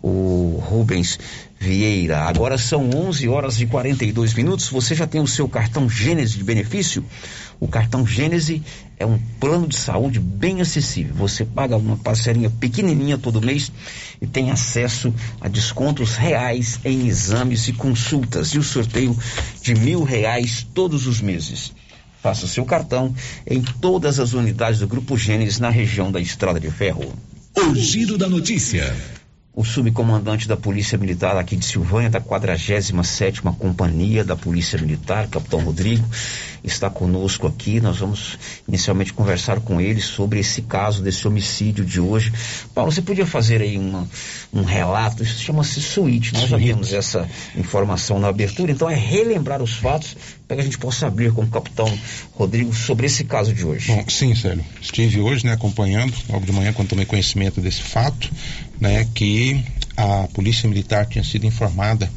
Speaker 2: o Rubens Vieira. Agora são 11 horas e 42 minutos. Você já tem o seu cartão Gênese de benefício? O cartão Gênese é um plano de saúde bem acessível. Você paga uma parcelinha pequenininha todo mês e tem acesso a descontos reais em exames e consultas e o sorteio de mil reais todos os meses. Faça seu cartão em todas as unidades do Grupo Gênesis na região da Estrada de Ferro.
Speaker 29: O Giro da Notícia.
Speaker 2: O subcomandante da Polícia Militar aqui de Silvânia, da 47 Companhia da Polícia Militar, Capitão Rodrigo, está conosco aqui. Nós vamos inicialmente conversar com ele sobre esse caso desse homicídio de hoje. Paulo, você podia fazer aí uma, um relato? Isso chama-se suíte. Nós já temos essa informação na abertura, então é relembrar os fatos para que a gente possa abrir com o Capitão Rodrigo sobre esse caso de hoje.
Speaker 18: Bom, sim, Célio. Estive hoje, né, acompanhando, logo de manhã, quando tomei conhecimento desse fato, né, que a Polícia Militar tinha sido informada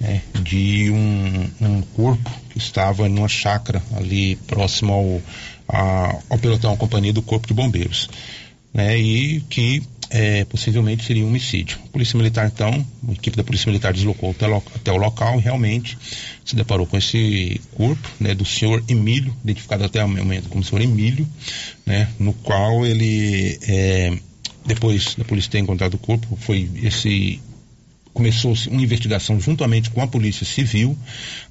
Speaker 18: né, de um, um, corpo estava numa chácara ali próximo ao, a, ao pelotão, à companhia do Corpo de Bombeiros, né, e que é, possivelmente seria um homicídio. A Polícia Militar, então, a equipe da Polícia Militar deslocou até, lo, até o local e realmente se deparou com esse corpo né, do senhor Emílio, identificado até o momento como senhor Emílio, né, no qual ele. É, depois da polícia ter encontrado o corpo, foi esse começou-se uma investigação juntamente com a polícia civil,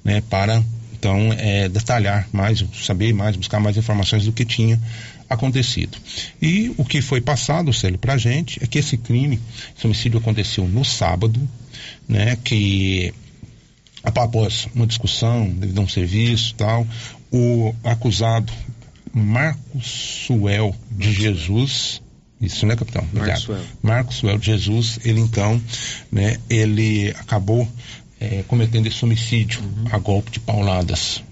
Speaker 18: né, para então é, detalhar mais, saber mais, buscar mais informações do que tinha acontecido. E o que foi passado, Célio, para a gente é que esse crime, esse homicídio aconteceu no sábado, né, que após uma discussão devido a um serviço tal, o acusado Marcos Suel de Jesus. Isso, né, capitão?
Speaker 32: Marcos
Speaker 18: Obrigado. Marcos Suel de Jesus, ele então, né, ele acabou eh, cometendo esse homicídio a golpe de pauladas.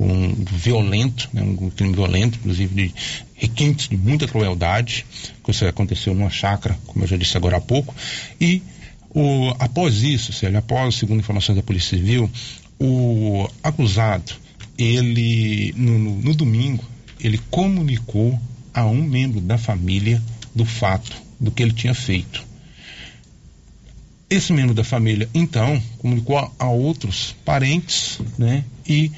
Speaker 18: Um violento, né, um crime violento, inclusive de requintes de muita crueldade, que isso aconteceu numa chácara, como eu já disse agora há pouco, e o, após isso, Célio, após, segundo informações da Polícia Civil, o acusado, ele, no, no- no domingo, ele comunicou a um membro da família do fato, do que ele tinha feito. Esse membro da família, então, comunicou a, outros parentes, né? E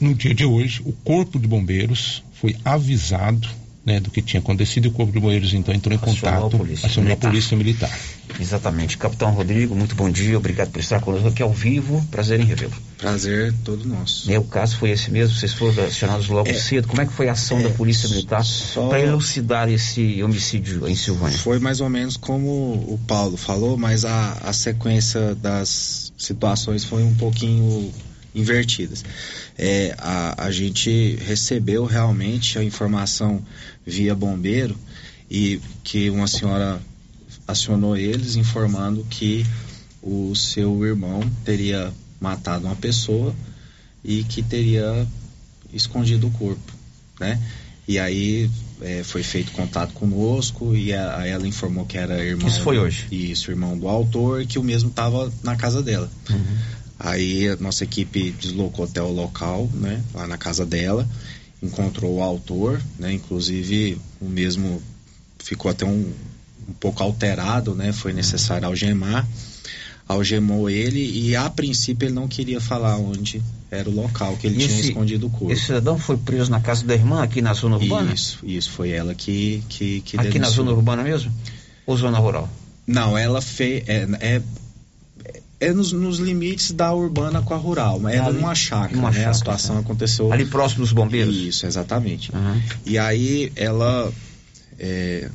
Speaker 18: no dia de hoje, o Corpo de Bombeiros foi avisado né, do que tinha acontecido e o Corpo de Bombeiros, então, entrou em
Speaker 2: Acionou a
Speaker 18: contato,
Speaker 2: polícia
Speaker 18: acionou a
Speaker 2: militar.
Speaker 18: Polícia Militar.
Speaker 2: Exatamente. Capitão Rodrigo, muito bom dia. Obrigado por estar conosco aqui ao vivo. Prazer em revê-lo.
Speaker 32: Prazer todo nosso.
Speaker 2: O caso foi esse mesmo? Vocês foram acionados logo
Speaker 32: É.
Speaker 2: cedo. Como é que foi a ação da Polícia Militar para elucidar esse homicídio em Silvânia?
Speaker 32: Foi mais ou menos como o Paulo falou, mas a, a sequência das situações foi um pouquinho invertidas. É, a, a gente recebeu realmente a informação via bombeiro e que uma senhora acionou eles informando que o seu irmão teria matado uma pessoa e que teria escondido o corpo, né? E aí é, foi feito contato conosco e a, a ela informou que era irmão.
Speaker 2: Isso foi hoje?
Speaker 32: Isso, irmão do autor que o mesmo estava na casa dela. Aí a nossa equipe deslocou até o local, né? Lá na casa dela, encontrou o autor, né? Inclusive o mesmo ficou até um, um pouco alterado, né? Foi necessário algemar. Algemou ele e a princípio ele não queria falar onde era o local que ele
Speaker 2: E
Speaker 32: tinha
Speaker 2: esse-
Speaker 32: escondido o corpo.
Speaker 2: Esse cidadão foi preso na casa da irmã aqui na zona urbana?
Speaker 32: Isso, isso, foi ela que, que, que
Speaker 2: aqui na
Speaker 32: denunciou.
Speaker 2: zona urbana mesmo? Ou zona rural?
Speaker 32: Não, ela fez. É, é, é nos, nos limites da urbana com a rural, mas é
Speaker 2: Ali-
Speaker 32: numa chácara, né?
Speaker 2: chácara,
Speaker 32: a situação
Speaker 2: tá.
Speaker 32: aconteceu.
Speaker 2: Ali próximo dos bombeiros?
Speaker 32: Isso, exatamente. E aí ela é,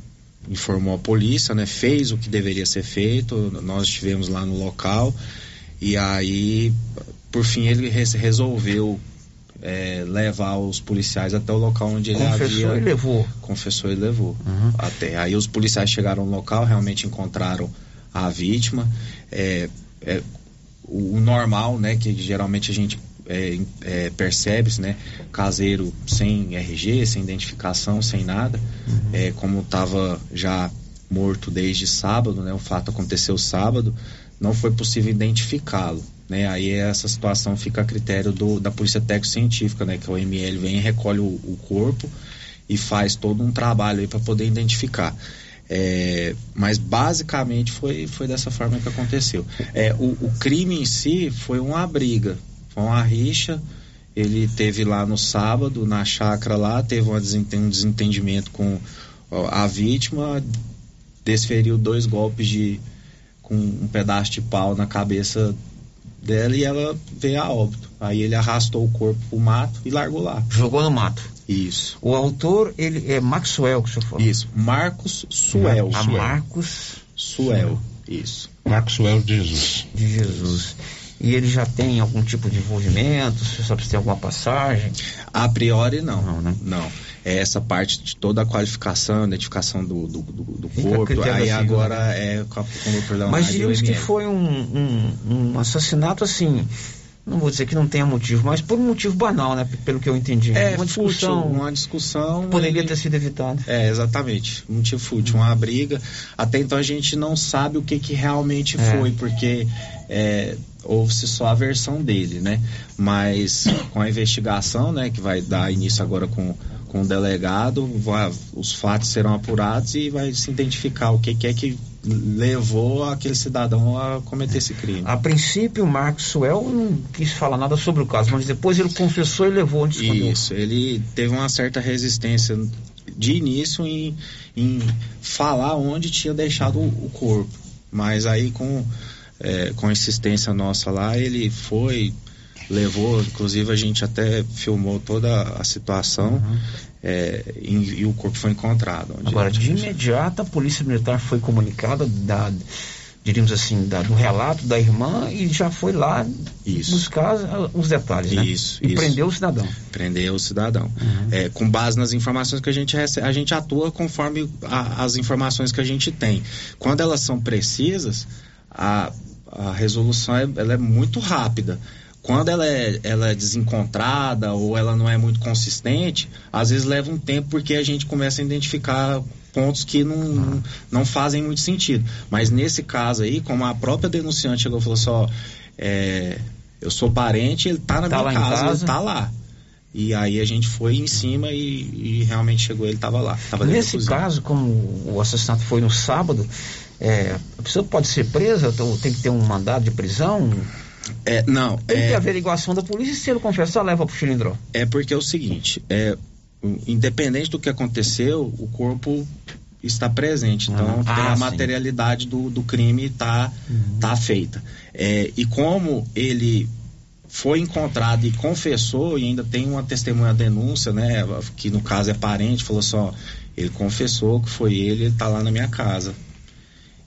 Speaker 32: informou a polícia, né? Fez o que deveria ser feito. Nós estivemos lá no local. E aí, por fim, ele res- resolveu é, levar os policiais até o local onde ele
Speaker 2: Confessou
Speaker 32: havia.
Speaker 2: e levou.
Speaker 32: Confessou e levou. Até. Aí os policiais chegaram no local, realmente encontraram a vítima. É, é, o, o normal, né, que geralmente a gente é, é, percebe, né, caseiro sem RG, sem identificação, sem nada, é, como estava já morto desde sábado, né, o fato aconteceu sábado, não foi possível identificá-lo. Né, aí essa situação fica a critério do, da polícia técnico-científica, né, que é o ML vem e recolhe o, o corpo e faz todo um trabalho aí para poder identificar. É, mas basicamente foi, foi dessa forma que aconteceu. É, o, o crime em si foi uma briga, foi uma rixa. Ele teve lá no sábado, na chácara lá, teve uma um desentendimento com a vítima, desferiu dois golpes de com um pedaço de pau na cabeça dela e ela veio a óbito. Aí ele arrastou o corpo pro mato e largou lá.
Speaker 2: Jogou no mato.
Speaker 32: Isso.
Speaker 2: O autor, ele é Maxwell, que o senhor falou.
Speaker 32: Isso, Marcos Suel.
Speaker 2: A
Speaker 32: Suel.
Speaker 2: Marcos
Speaker 32: Suel. Isso.
Speaker 18: Marcos Suel de Jesus.
Speaker 2: De Jesus. E ele já tem algum tipo de envolvimento? Você sabe se tem alguma passagem?
Speaker 32: A priori não.
Speaker 2: Não, né?
Speaker 32: Não. É essa parte de toda a qualificação, identificação do, do, do, do corpo. Aí agora
Speaker 2: né?
Speaker 32: é com, o Dr. Leonardo
Speaker 2: Mas
Speaker 32: o
Speaker 2: diríamos que foi um, um, um assassinato assim. Não vou dizer que não tenha motivo, mas por um motivo banal, né? Pelo que eu entendi.
Speaker 32: É,
Speaker 2: uma discussão.
Speaker 32: fútil, uma discussão.
Speaker 2: Poderia
Speaker 32: e-
Speaker 2: ter sido evitada.
Speaker 32: É, exatamente. Um motivo fútil, uma briga. Até então a gente não sabe o que, que realmente
Speaker 2: É.
Speaker 32: foi, porque é, houve-se só a versão dele, né? Mas com a investigação, né, que vai dar início agora com, com o delegado, vai- os fatos serão apurados e vai se identificar o que, que é que levou aquele cidadão a cometer esse crime.
Speaker 2: A princípio, o Marcos Suel não quis falar nada sobre o caso, mas depois ele confessou e levou onde escondeu.
Speaker 32: Isso, ele teve uma certa resistência de início em, em falar onde tinha deixado o, o corpo. Mas aí com, é, com a insistência nossa lá, ele foi, levou, inclusive a gente até filmou toda a situação é, e, e o corpo foi encontrado.
Speaker 2: Agora,
Speaker 32: ele
Speaker 2: de imediato, a Polícia Militar foi comunicada da, diríamos assim, da- do relato da irmã e já foi lá
Speaker 32: Isso.
Speaker 2: buscar os detalhes, né?
Speaker 32: Isso,
Speaker 2: E
Speaker 32: isso.
Speaker 2: prendeu o cidadão.
Speaker 32: prender o cidadão. É, com base nas informações que a gente recebe, a gente atua conforme a- as informações que a gente tem. Quando elas são precisas, a, a resolução é, ela é muito rápida. Quando ela é, ela é desencontrada ou ela não é muito consistente, às vezes leva um tempo porque a gente começa a identificar pontos que não, não, fazem muito sentido. Mas nesse caso aí, como a própria denunciante chegou e falou assim, ó, é, eu sou parente, ele tá na
Speaker 2: Tá
Speaker 32: minha casa,
Speaker 2: casa.
Speaker 32: ele tá lá. E aí a gente foi em cima e, e realmente chegou, ele estava lá. Tava
Speaker 2: Nesse caso, como o assassinato foi no sábado, é, a pessoa pode ser presa, tem que ter um mandado de prisão?
Speaker 32: É, não,
Speaker 2: Tem que
Speaker 32: é-
Speaker 2: ter averiguação da polícia e se ele confessar, leva pro cilindro.
Speaker 32: É porque é o seguinte, é, independente do que aconteceu, o corpo está presente. Então
Speaker 2: Ah,
Speaker 32: tem
Speaker 2: ah,
Speaker 32: a
Speaker 2: sim.
Speaker 32: materialidade do, do crime tá, tá feita. É, e como ele foi encontrado e confessou, e ainda tem uma testemunha denúncia, né? Que no caso é parente, falou só, ele confessou que foi ele, ele tá lá na minha casa.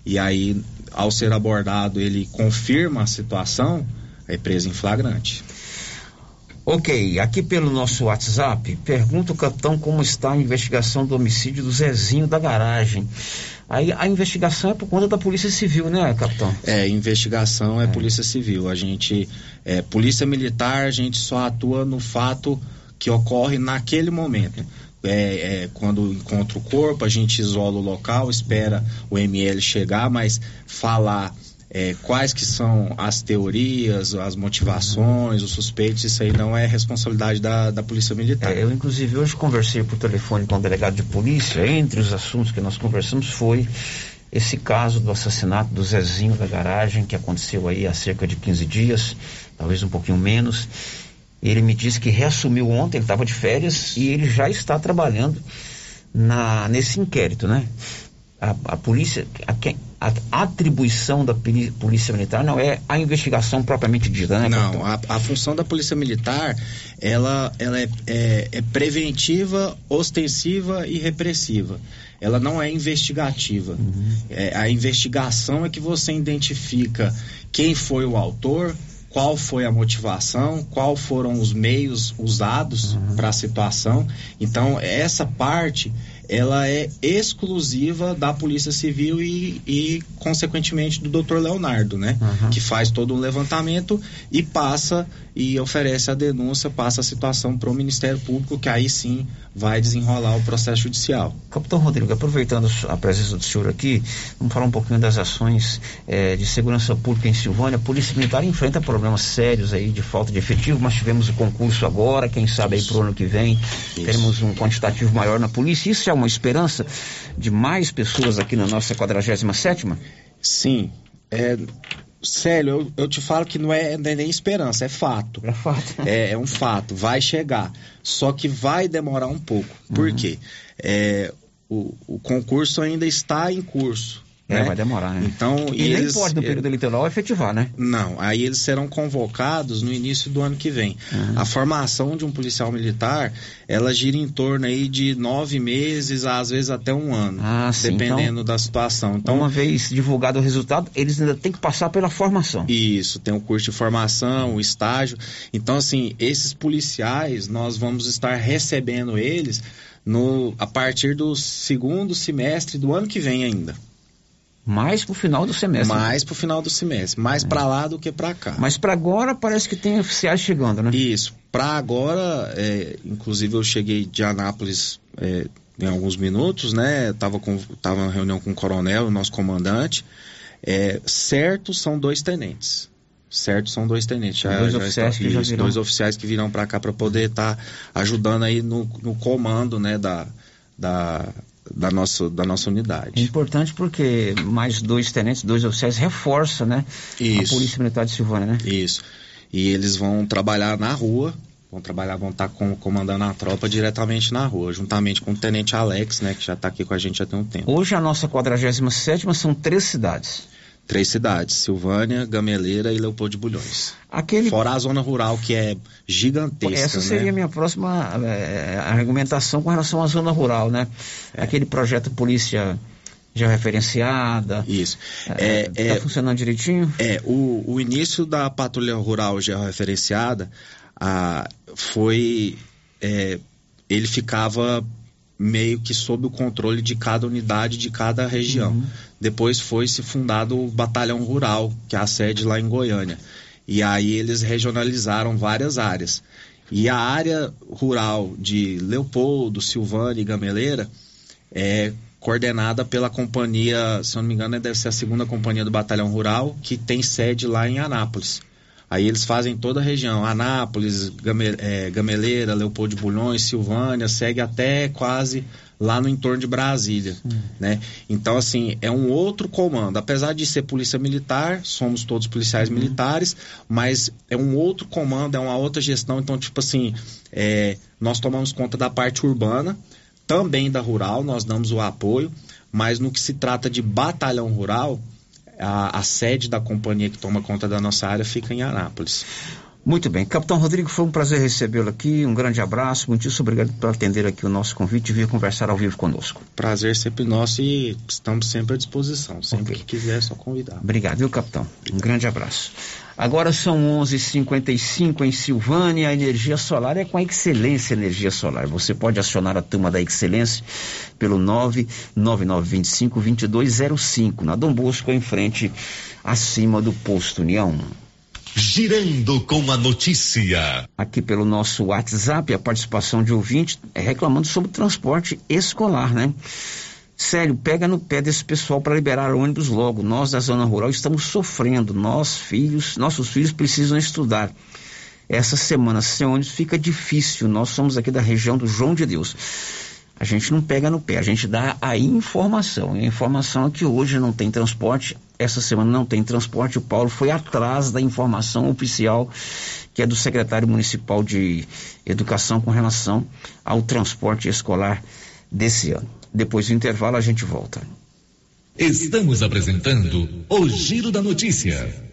Speaker 32: E aí, ao ser abordado, ele confirma a situação, é preso em flagrante.
Speaker 2: Ok, aqui pelo nosso WhatsApp, pergunta o capitão como está a investigação do homicídio do Zezinho da garagem. Aí a investigação é por conta da Polícia Civil, né, capitão?
Speaker 32: É, investigação é, Polícia Civil. A gente, é, Polícia Militar, a gente só atua no fato que ocorre naquele momento. É, é, quando encontra o corpo, a gente isola o local, espera o ML chegar, mas falar é, quais que são as teorias, as motivações, os suspeitos, isso aí não é responsabilidade da, da Polícia Militar.
Speaker 2: É, eu, inclusive, hoje conversei por telefone com o delegado de polícia. Entre os assuntos que nós conversamos foi esse caso do assassinato do Zezinho da garagem, que aconteceu aí há cerca de 15 dias, talvez um pouquinho menos. Ele me disse que reassumiu ontem, ele estava de férias e ele já está trabalhando na, nesse inquérito, né? A, a polícia, a, a atribuição da polícia militar não é a investigação propriamente dita, né?
Speaker 32: Não, a, a função da Polícia Militar, ela, ela é, é- é preventiva, ostensiva e repressiva. Ela não é investigativa. É, a investigação é que você identifica quem foi o autor, qual foi a motivação, qual foram os meios usados para a situação. Então, essa parte ela é exclusiva da Polícia Civil e, e, consequentemente, do Dr. Leonardo, né? Que faz todo um levantamento e passa e oferece a denúncia, passa a situação para o Ministério Público, que aí sim vai desenrolar o processo judicial.
Speaker 2: Capitão Rodrigo, aproveitando a presença do senhor aqui, vamos falar um pouquinho das ações eh, de segurança pública em Silvânia. A Polícia Militar enfrenta problemas sérios aí de falta de efetivo, mas tivemos o concurso agora, quem sabe aí pro ano que vem teremos um quantitativo maior na polícia. Isso é uma esperança de mais pessoas aqui na nossa 47ª?
Speaker 32: Sim. É, Célio, eu, eu te falo que não é, não é nem esperança, é fato.
Speaker 2: É fato.
Speaker 32: É, é um fato, vai chegar. Só que vai demorar um pouco. Por quê? É, o, o concurso ainda está em curso.
Speaker 2: É,
Speaker 32: né?
Speaker 2: vai demorar, né?
Speaker 32: Então,
Speaker 2: E, nem
Speaker 32: eles-
Speaker 2: pode, no período eleitoral, efetivar, né?
Speaker 32: Não, aí eles serão convocados no início do ano que vem. A formação de um policial militar, ela gira em torno aí de nove meses, às vezes até um ano,
Speaker 2: Ah, sim,
Speaker 32: dependendo
Speaker 2: então-
Speaker 32: da situação. Então,
Speaker 2: Uma vez divulgado o resultado, eles ainda têm que passar pela formação.
Speaker 32: Isso, tem o curso de formação, o estágio. Então, assim, esses policiais, nós vamos estar recebendo eles no, a partir do segundo semestre do ano que vem ainda.
Speaker 2: Mais pro final do semestre.
Speaker 32: Mais pro final do semestre. Mais pra lá do que pra cá.
Speaker 2: Mas para agora parece que tem oficiais chegando, né?
Speaker 32: Isso. Pra agora, é, inclusive eu cheguei de Anápolis é, em alguns minutos, né? Tava, com, tava em reunião com o coronel, o nosso comandante. É, certo são dois tenentes. Certo são dois tenentes. Já,
Speaker 2: Dois
Speaker 32: já
Speaker 2: oficiais já
Speaker 32: isso,
Speaker 2: virão.
Speaker 32: dois oficiais que virão para cá para poder estar ajudando aí no, no comando, né? Da, da, da, nossa, da nossa
Speaker 2: É
Speaker 32: unidade.
Speaker 2: importante porque mais dois tenentes, dois oficiais, reforça, né? A
Speaker 32: Isso.
Speaker 2: Polícia Militar de Silvânia, né?
Speaker 32: Isso. E eles vão trabalhar na rua, vão trabalhar, vão estar com- comandando a tropa diretamente na rua, juntamente com o Tenente Alex, né, que já está aqui com a gente há tem um tempo.
Speaker 2: Hoje a nossa 47 são três cidades.
Speaker 32: Três cidades, Silvânia, Gameleira e Leopoldo de Bulhões.
Speaker 2: Aquele...
Speaker 32: Fora a zona rural, que é gigantesca,
Speaker 2: Essa seria
Speaker 32: né?
Speaker 2: a minha próxima eh, argumentação com relação à zona rural, né?
Speaker 32: É.
Speaker 2: Aquele projeto Polícia georreferenciada.
Speaker 32: Isso.
Speaker 2: É,
Speaker 32: É,
Speaker 2: tá funcionando direitinho?
Speaker 32: É, o, o início da patrulha rural georreferenciada ah, foi. é, ele ficava meio que sob o controle de cada unidade de cada região.
Speaker 2: Uhum.
Speaker 32: Depois foi se fundado o Batalhão Rural, que é a sede lá em Goiânia. E aí eles regionalizaram várias áreas. E a área rural de Leopoldo, Silvânia e Gameleira é coordenada pela companhia, se eu não me engano, deve ser a segunda companhia do Batalhão Rural, que tem sede lá em Anápolis. Aí eles fazem toda a região, Anápolis, Game- eh, Gameleira, Leopoldo de Bulhões, Silvânia, segue até quase lá no entorno de Brasília, né? Então, assim, é um outro comando. Apesar de ser polícia militar, somos todos policiais militares, mas é um outro comando, é uma outra gestão. Então, tipo assim, é, nós tomamos conta da parte urbana, também da rural, nós damos o apoio, mas no que se trata de batalhão rural, a, a sede da companhia que toma conta da nossa área fica em Anápolis.
Speaker 2: Muito bem. Capitão Rodrigo, foi um prazer recebê-lo aqui. Um grande abraço. Muitíssimo obrigado por atender aqui o nosso convite e vir conversar ao vivo conosco.
Speaker 32: Prazer sempre nosso e estamos sempre à disposição. Sempre que quiser, é só convidar.
Speaker 2: Obrigado, viu, capitão? Um grande abraço. Agora são 11:55 em Silvânia. A energia solar é com a Excelência Energia Solar. Você pode acionar a turma da Excelência pelo 99925-2205 na Dom Bosco, em frente, acima do posto União.
Speaker 16: Girando com a notícia.
Speaker 2: Aqui pelo nosso WhatsApp, a participação de ouvinte é reclamando sobre transporte escolar, né? Sério, pega no pé desse pessoal para liberar ônibus logo. Nós da zona rural estamos sofrendo. Nós, filhos, nossos filhos precisam estudar. Essa semana sem ônibus fica difícil. Nós somos aqui da região do João de Deus. A gente não pega no pé, a gente dá a informação. E a informação é que hoje não tem transporte, essa semana não tem transporte. O Paulo foi atrás da informação oficial, que é do secretário municipal de Educação com relação ao transporte escolar desse ano. Depois do intervalo a gente volta.
Speaker 16: Estamos apresentando o Giro da Notícia.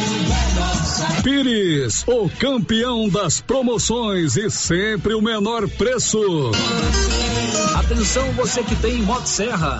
Speaker 7: Pires, o campeão das promoções e sempre o menor preço.
Speaker 9: Atenção você que tem Motosserra.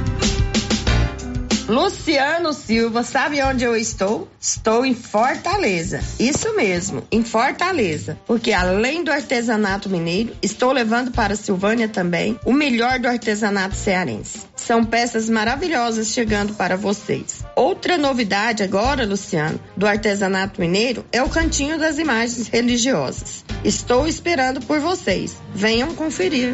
Speaker 33: Luciano Silva, sabe onde eu estou? Estou em Fortaleza. Isso mesmo, em Fortaleza. Porque além do artesanato mineiro, estou levando para Silvânia também o melhor do artesanato cearense. São peças maravilhosas chegando para vocês. Outra novidade agora, Luciano, do artesanato mineiro é o cantinho das imagens religiosas. Estou esperando por vocês. Venham conferir.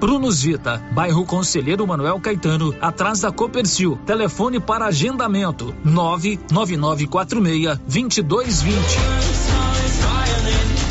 Speaker 9: Prunus Vita, bairro Conselheiro Manuel Caetano, atrás da Copercil. Telefone para agendamento: 99946 2220.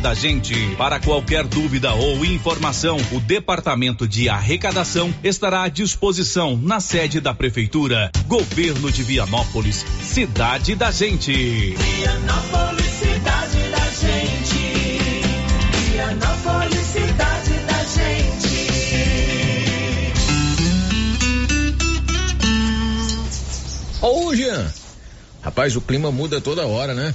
Speaker 34: da gente. Para qualquer dúvida ou informação, o Departamento de Arrecadação estará à disposição na sede da Prefeitura. Governo de Vianópolis, cidade da gente.
Speaker 35: Vianópolis, cidade da gente. Vianópolis, cidade da gente.
Speaker 36: Ô, Jean. Rapaz, o clima muda toda hora, né?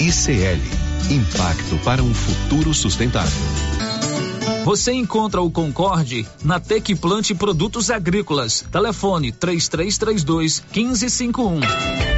Speaker 37: ICL Impacto para um futuro sustentável.
Speaker 9: Você encontra o Concorde na Tec Plante Produtos Agrícolas. Telefone 3332 1551.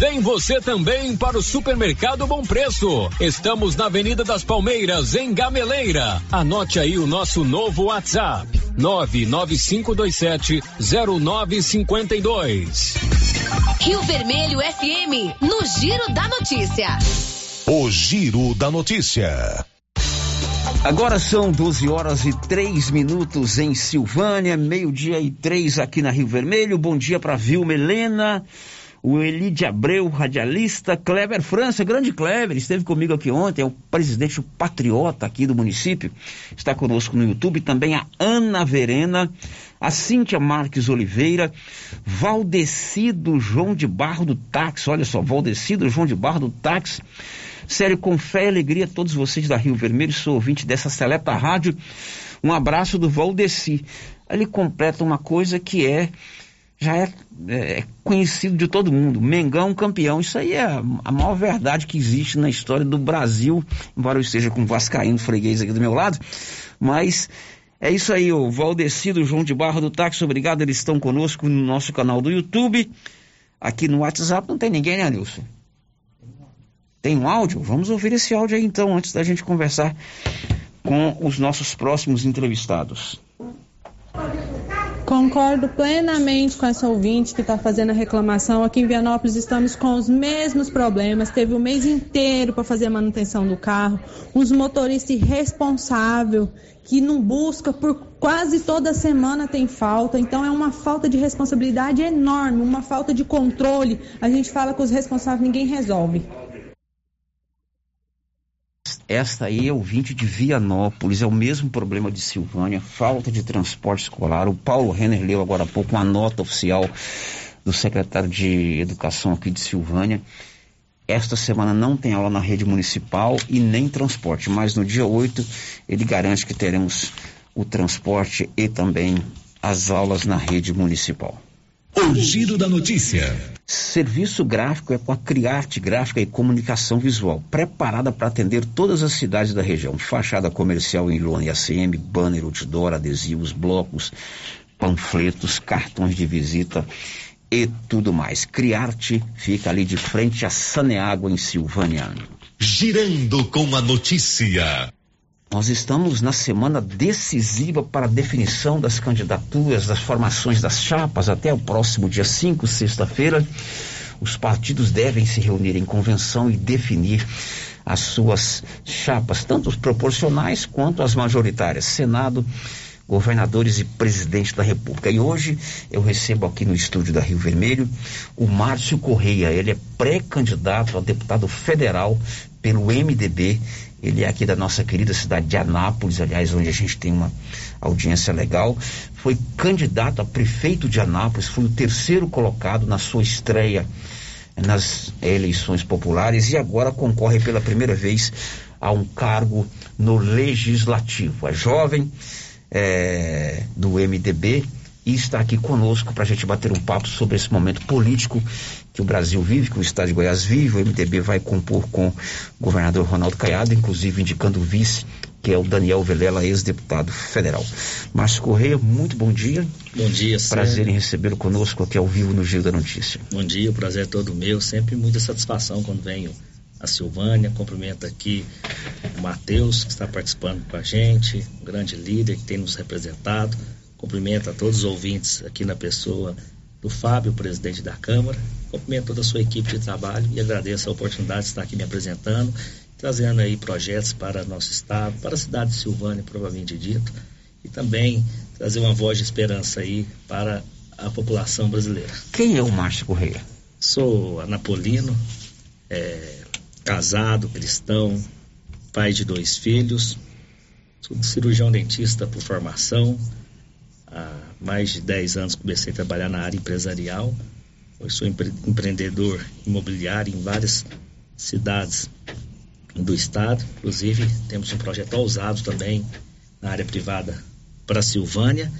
Speaker 16: Vem você também para o Supermercado Bom Preço. Estamos na Avenida das Palmeiras, em Gameleira. Anote aí o nosso novo WhatsApp: 995270952.
Speaker 38: Rio Vermelho FM, no Giro da Notícia.
Speaker 29: O Giro da Notícia.
Speaker 2: Agora são 12 horas e 3 minutos em Silvânia, meio-dia e 3 aqui na Rio Vermelho. Bom dia para Vilma Helena, o Elide Abreu, radialista, Kleber França, grande Kleber, esteve comigo aqui ontem, é o presidente patriota aqui do município, está conosco no YouTube, também a Ana Verena, a Cíntia Marques Oliveira, Valdecido João de Barro do Táxi, olha só, Valdecido João de Barro do Táxi, sério, com fé e alegria a todos vocês da Rio Vermelho, sou ouvinte dessa seleta rádio, um abraço do Valdeci. Ele completa uma coisa que é já é, é, conhecido de todo mundo. Mengão campeão. Isso aí é a, maior verdade que existe na história do Brasil, embora eu esteja com o Vascaíno freguês aqui do meu lado. Mas é isso aí, o Valdecido João de Barra do Táxi, obrigado. Eles estão conosco no nosso canal do YouTube. Aqui no WhatsApp não tem ninguém, né, Nilson? Tem um áudio? Vamos ouvir esse áudio aí então, antes da gente conversar com os nossos próximos entrevistados.
Speaker 39: Concordo plenamente com essa ouvinte que está fazendo a reclamação. Aqui em Vianópolis estamos com os mesmos problemas. Teve o mês inteiro para fazer a manutenção do carro. Uns motoristas irresponsáveis que não busca por quase toda semana tem falta. Então é uma falta de responsabilidade enorme, uma falta de controle. A gente fala com os responsáveis, ninguém resolve.
Speaker 2: Esta aí é ouvinte de Vianópolis, é o mesmo problema de Silvânia, falta de transporte escolar. O Paulo Renner leu agora há pouco uma nota oficial do secretário de Educação aqui de Silvânia. Esta semana não tem aula na rede municipal e nem transporte, mas no dia 8 ele garante que teremos o transporte e também as aulas na rede municipal.
Speaker 29: O Giro da Notícia.
Speaker 2: Serviço gráfico é com a Criarte Gráfica e Comunicação Visual, preparada para atender todas as cidades da região. Fachada comercial em lona e ACM, banner, outdoor, adesivos, blocos, panfletos, cartões de visita e tudo mais. Criarte fica ali de frente a Saneágua, em Silvânia.
Speaker 29: Girando com a notícia.
Speaker 2: Nós estamos na semana decisiva para a definição das candidaturas, das formações das chapas, até o próximo dia 5, sexta-feira. Os partidos devem se reunir em convenção e definir as suas chapas, tanto os proporcionais quanto as majoritárias, Senado, governadores e presidente da República. E hoje eu recebo aqui no estúdio da Rio Vermelho o Márcio Correia. Ele é pré-candidato a deputado federal pelo MDB ele é aqui da nossa querida cidade de Anápolis, aliás, onde a gente tem uma audiência legal. Foi candidato a prefeito de Anápolis, foi o terceiro colocado na sua estreia nas eleições populares e agora concorre pela primeira vez a um cargo no legislativo. É jovem, é, do MDB e está aqui conosco para a gente bater um papo sobre esse momento político que o Brasil vive, que o Estado de Goiás vive. O MDB vai compor com o governador Ronaldo Caiado, inclusive indicando o vice, que é o Daniel Velela, ex-deputado federal. Márcio Correia, muito bom dia.
Speaker 40: Bom dia,
Speaker 2: Prazer
Speaker 40: Sérgio.
Speaker 2: em recebê-lo conosco aqui ao vivo no Giro da Notícia.
Speaker 40: Bom dia, o prazer é todo meu. Sempre muita satisfação quando venho a Silvânia. Cumprimento aqui o Matheus, que está participando com a gente, um grande líder que tem nos representado. Cumprimento a todos os ouvintes aqui na pessoa do Fábio, presidente da Câmara. Cumprimento toda a sua equipe de trabalho e agradeço a oportunidade de estar aqui me apresentando, trazendo aí projetos para nosso estado, para a cidade de Silvânia, provavelmente dito, e também trazer uma voz de esperança aí para a população brasileira.
Speaker 2: Quem é o Márcio Correia?
Speaker 40: Sou anapolino, é, casado, cristão, pai de dois filhos, sou cirurgião dentista por formação, mais de 10 anos comecei a trabalhar na área empresarial. Hoje sou empre empreendedor imobiliário em várias cidades do estado. Inclusive, temos um projeto ousado também na área privada para Silvânia.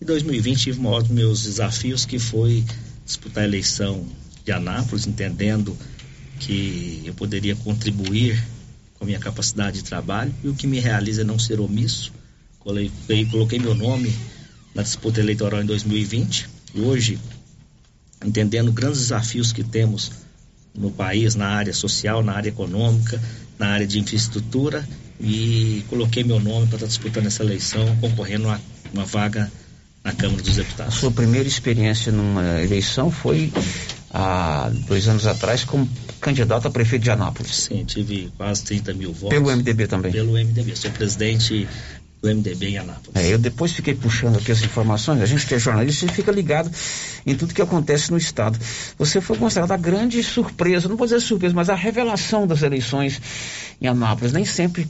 Speaker 40: Em 2020 tive um dos meus desafios que foi disputar a eleição de Anápolis, entendendo que eu poderia contribuir com a minha capacidade de trabalho e o que me realiza é não ser omisso. Coloquei, coloquei meu nome na disputa eleitoral em 2020 e hoje, entendendo grandes desafios que temos no país, na área social, na área econômica, na área de infraestrutura e coloquei meu nome para estar disputando essa eleição, concorrendo a uma vaga na Câmara dos
Speaker 2: A
Speaker 40: Deputados.
Speaker 2: sua primeira experiência numa eleição foi há dois anos atrás como candidato a prefeito de Anápolis.
Speaker 40: Sim, tive quase 30 mil votos.
Speaker 2: Pelo MDB também.
Speaker 40: Pelo MDB. Sou presidente do MDB em Anápolis.
Speaker 2: É, eu depois fiquei puxando aqui as informações, a gente que é jornalista e fica ligado em tudo que acontece no Estado. Você foi considerada a grande surpresa, não vou dizer surpresa, mas a revelação das eleições em Anápolis. Nem sempre